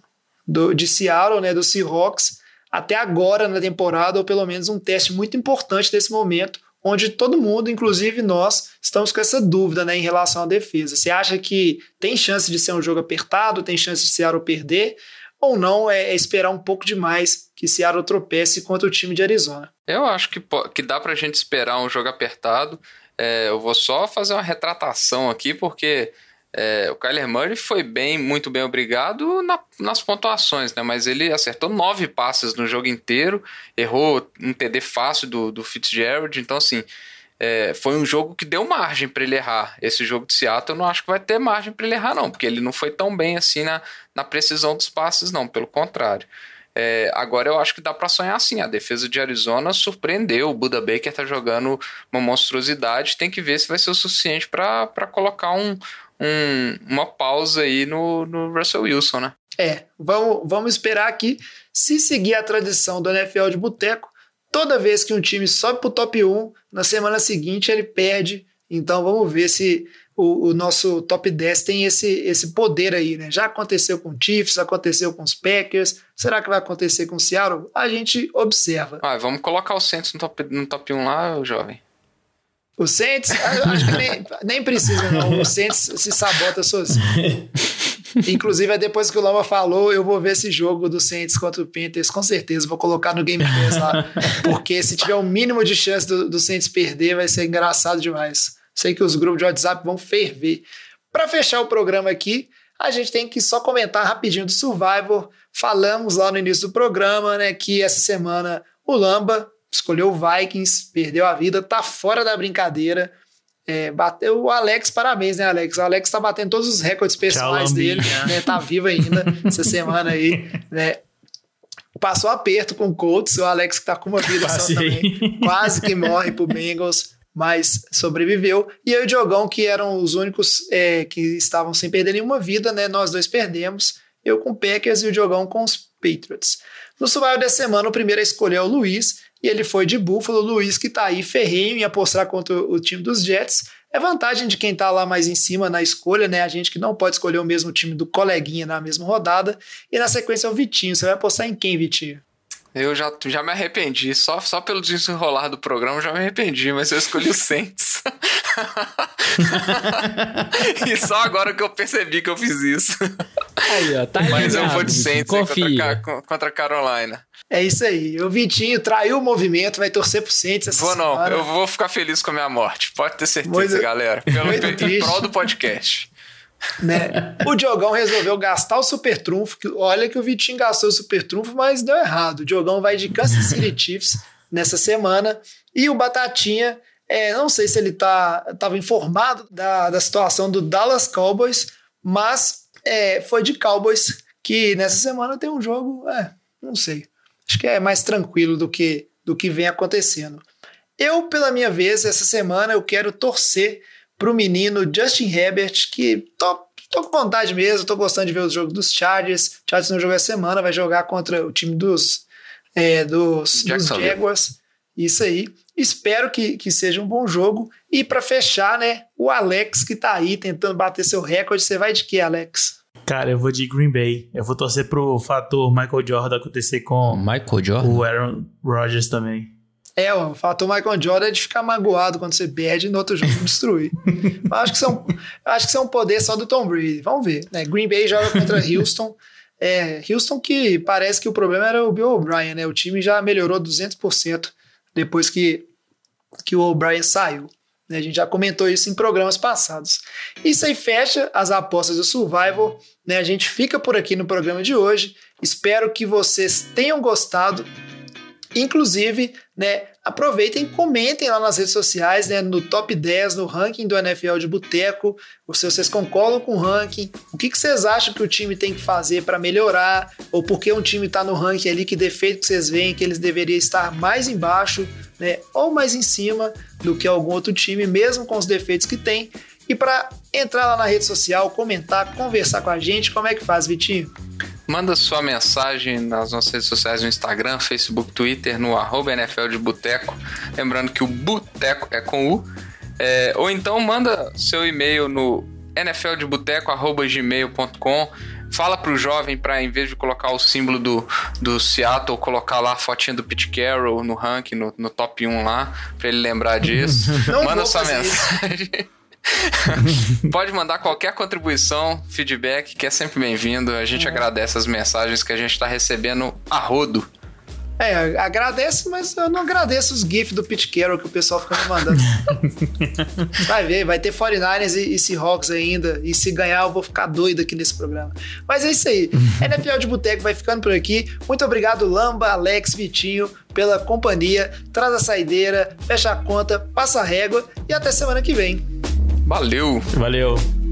do, de Seattle, né, dos Seahawks, até agora na temporada, ou pelo menos um teste muito importante nesse momento, onde todo mundo, inclusive nós, estamos com essa dúvida né, em relação à defesa. Você acha que tem chance de ser um jogo apertado, tem chance de Seattle perder, ou não é, é esperar um pouco demais que Seattle tropece contra o time de Arizona? Eu acho que, que dá pra gente esperar um jogo apertado. É, eu vou só fazer uma retratação aqui, porque é, o Kyler Murray foi bem, muito bem obrigado na- nas pontuações, né? Mas ele acertou nove passes no jogo inteiro, errou um TD fácil do, do Fitzgerald, então assim. é, foi um jogo que deu margem para ele errar. Esse jogo de Seattle eu não acho que vai ter margem para ele errar, não, porque ele não foi tão bem assim na, na precisão dos passes, não, pelo contrário. É, agora eu acho que dá pra sonhar assim. A defesa de Arizona surpreendeu. O Buda Baker tá jogando uma monstruosidade. Tem que ver se vai ser o suficiente pra colocar um, um- uma pausa aí no, no Russell Wilson, né? É, vamos, vamos esperar aqui. Se seguir a tradição do NFL de boteco, toda vez que um time sobe pro top 1, na semana seguinte ele perde. Então vamos ver se o, o nosso top 10 tem esse, esse poder aí, né? Já aconteceu com o Chiefs, aconteceu com os Packers. Será que vai acontecer com o Seattle? A gente observa. Ah, vamos colocar o Saints no top, no top 1 lá, jovem. O Saints, acho que nem, nem precisa, não. O Saints se sabota sozinho. [laughs] Inclusive, é depois que o Lama falou, eu vou ver esse jogo do Saints contra o Panthers, com certeza. Vou colocar no Game Pass lá. Porque se tiver o mínimo de chance do, do Saints perder, vai ser engraçado demais. Sei que os grupos de WhatsApp vão ferver. Para fechar o programa aqui, a gente tem que só comentar rapidinho do Survivor. Falamos lá no início do programa, né, que essa semana o Lamba escolheu o Vikings, perdeu a vida, tá fora da brincadeira. É, bateu o Alex, parabéns, né, Alex? O Alex tá batendo todos os recordes pessoais Lambinha. dele, né? Tá vivo ainda essa [laughs] semana aí, né? Passou aperto com o Colts, o Alex que tá com uma vida só Passei. também. Quase que morre pro Bengals, mas sobreviveu. E eu e o Diogão, que eram os únicos é, que estavam sem perder nenhuma vida, né? Nós dois perdemos. Eu com o Packers e o Diogão com os Patriots. No survival dessa semana, o primeiro a escolher é o Luiz, e ele foi de Buffalo. O Luiz que tá aí ferrenho em apostar contra o time dos Jets. É vantagem de quem tá lá mais em cima na escolha, né? A gente que não pode escolher o mesmo time do coleguinha na mesma rodada. E na sequência é o Vitinho. Você vai apostar em quem, Vitinho? Eu já, já me arrependi, só, só pelo desenrolar do programa eu já me arrependi, mas eu escolhi o Saints. [laughs] e só agora que eu percebi que eu fiz isso. Aí, ó, tá Mas eu vou de Saints contra, contra a Carolina. É isso aí. O Vitinho traiu o movimento, vai torcer pro Saints essa Vou não, semana. eu vou ficar feliz com a minha morte. Pode ter certeza, Muito- galera. Pelo muito em triste. prol do podcast. né? O Diogão resolveu gastar o super trunfo. Que, olha que o Vitinho gastou o super trunfo, mas deu errado. O Diogão vai de Kansas City [laughs] Chiefs nessa semana. E o Batatinha, é, não sei se ele tá, tava informado da, da situação do Dallas Cowboys, mas é, foi de Cowboys que nessa semana tem um jogo, é, não sei. Acho que é mais tranquilo do que, do que vem acontecendo. Eu, pela minha vez, essa semana eu quero torcer pro menino Justin Herbert, que tô, tô com vontade mesmo, tô gostando de ver os jogos dos Chargers. Chargers não jogou essa semana, vai jogar contra o time dos, é, dos, dos. Jaguars. Isso aí. Espero que, que seja um bom jogo. E para fechar, né, o Alex que tá aí tentando bater seu recorde, você vai de que, Alex? Cara, eu vou de Green Bay. Eu vou torcer pro fator Michael Jordan acontecer com Michael Jordan? o Aaron Rodgers também. É, o fator Michael Jordan é de ficar magoado quando você perde e no outro jogo destruir. [laughs] Mas acho que, são, acho que isso é um poder só do Tom Brady. Vamos ver. Né? Green Bay joga contra [laughs] Houston. É, Houston que parece que o problema era o Bill O'Brien, né? O time já melhorou 200% depois que, que o O'Brien saiu. Né? A gente já comentou isso em programas passados. Isso aí fecha as apostas do Survival. Né? A gente fica por aqui no programa de hoje. Espero que vocês tenham gostado. Inclusive, né, aproveitem comentem lá nas redes sociais, né, no top 10, no ranking do NFL de Boteco, se vocês concordam com o ranking, o que, que vocês acham que o time tem que fazer para melhorar, ou por que um time está no ranking ali, que defeito que vocês veem que eles deveriam estar mais embaixo, né, ou mais em cima do que algum outro time, mesmo com os defeitos que tem. E para entrar lá na rede social, comentar, conversar com a gente, como é que faz, Vitinho? Manda sua mensagem nas nossas redes sociais no Instagram, Facebook, Twitter, no arroba NFL de Boteco. Lembrando que o Boteco é com U. É, ou então manda seu e-mail no nfldeboteco.gmail.com Fala pro jovem para em vez de colocar o símbolo do, do Seattle, colocar lá a fotinha do Pete Carroll no ranking, no, no top 1 lá, para ele lembrar disso. [laughs] Não Manda sua mensagem. [laughs] [laughs] Pode mandar qualquer contribuição, feedback, que é sempre bem-vindo. A gente agradece as mensagens que a gente está recebendo a rodo. É, agradece, mas eu não agradeço os GIFs do Pete Carroll que o pessoal fica me mandando. [laughs] vai ver, vai ter 49ers e, e Seahawks ainda. E se ganhar, eu vou ficar doido aqui nesse programa. Mas é isso aí. [laughs] NFL de Boteco vai ficando por aqui. Muito obrigado, Lamba, Alex, Vitinho, pela companhia. Traz a saideira, fecha a conta, passa a régua e até semana que vem. Valeu! Valeu.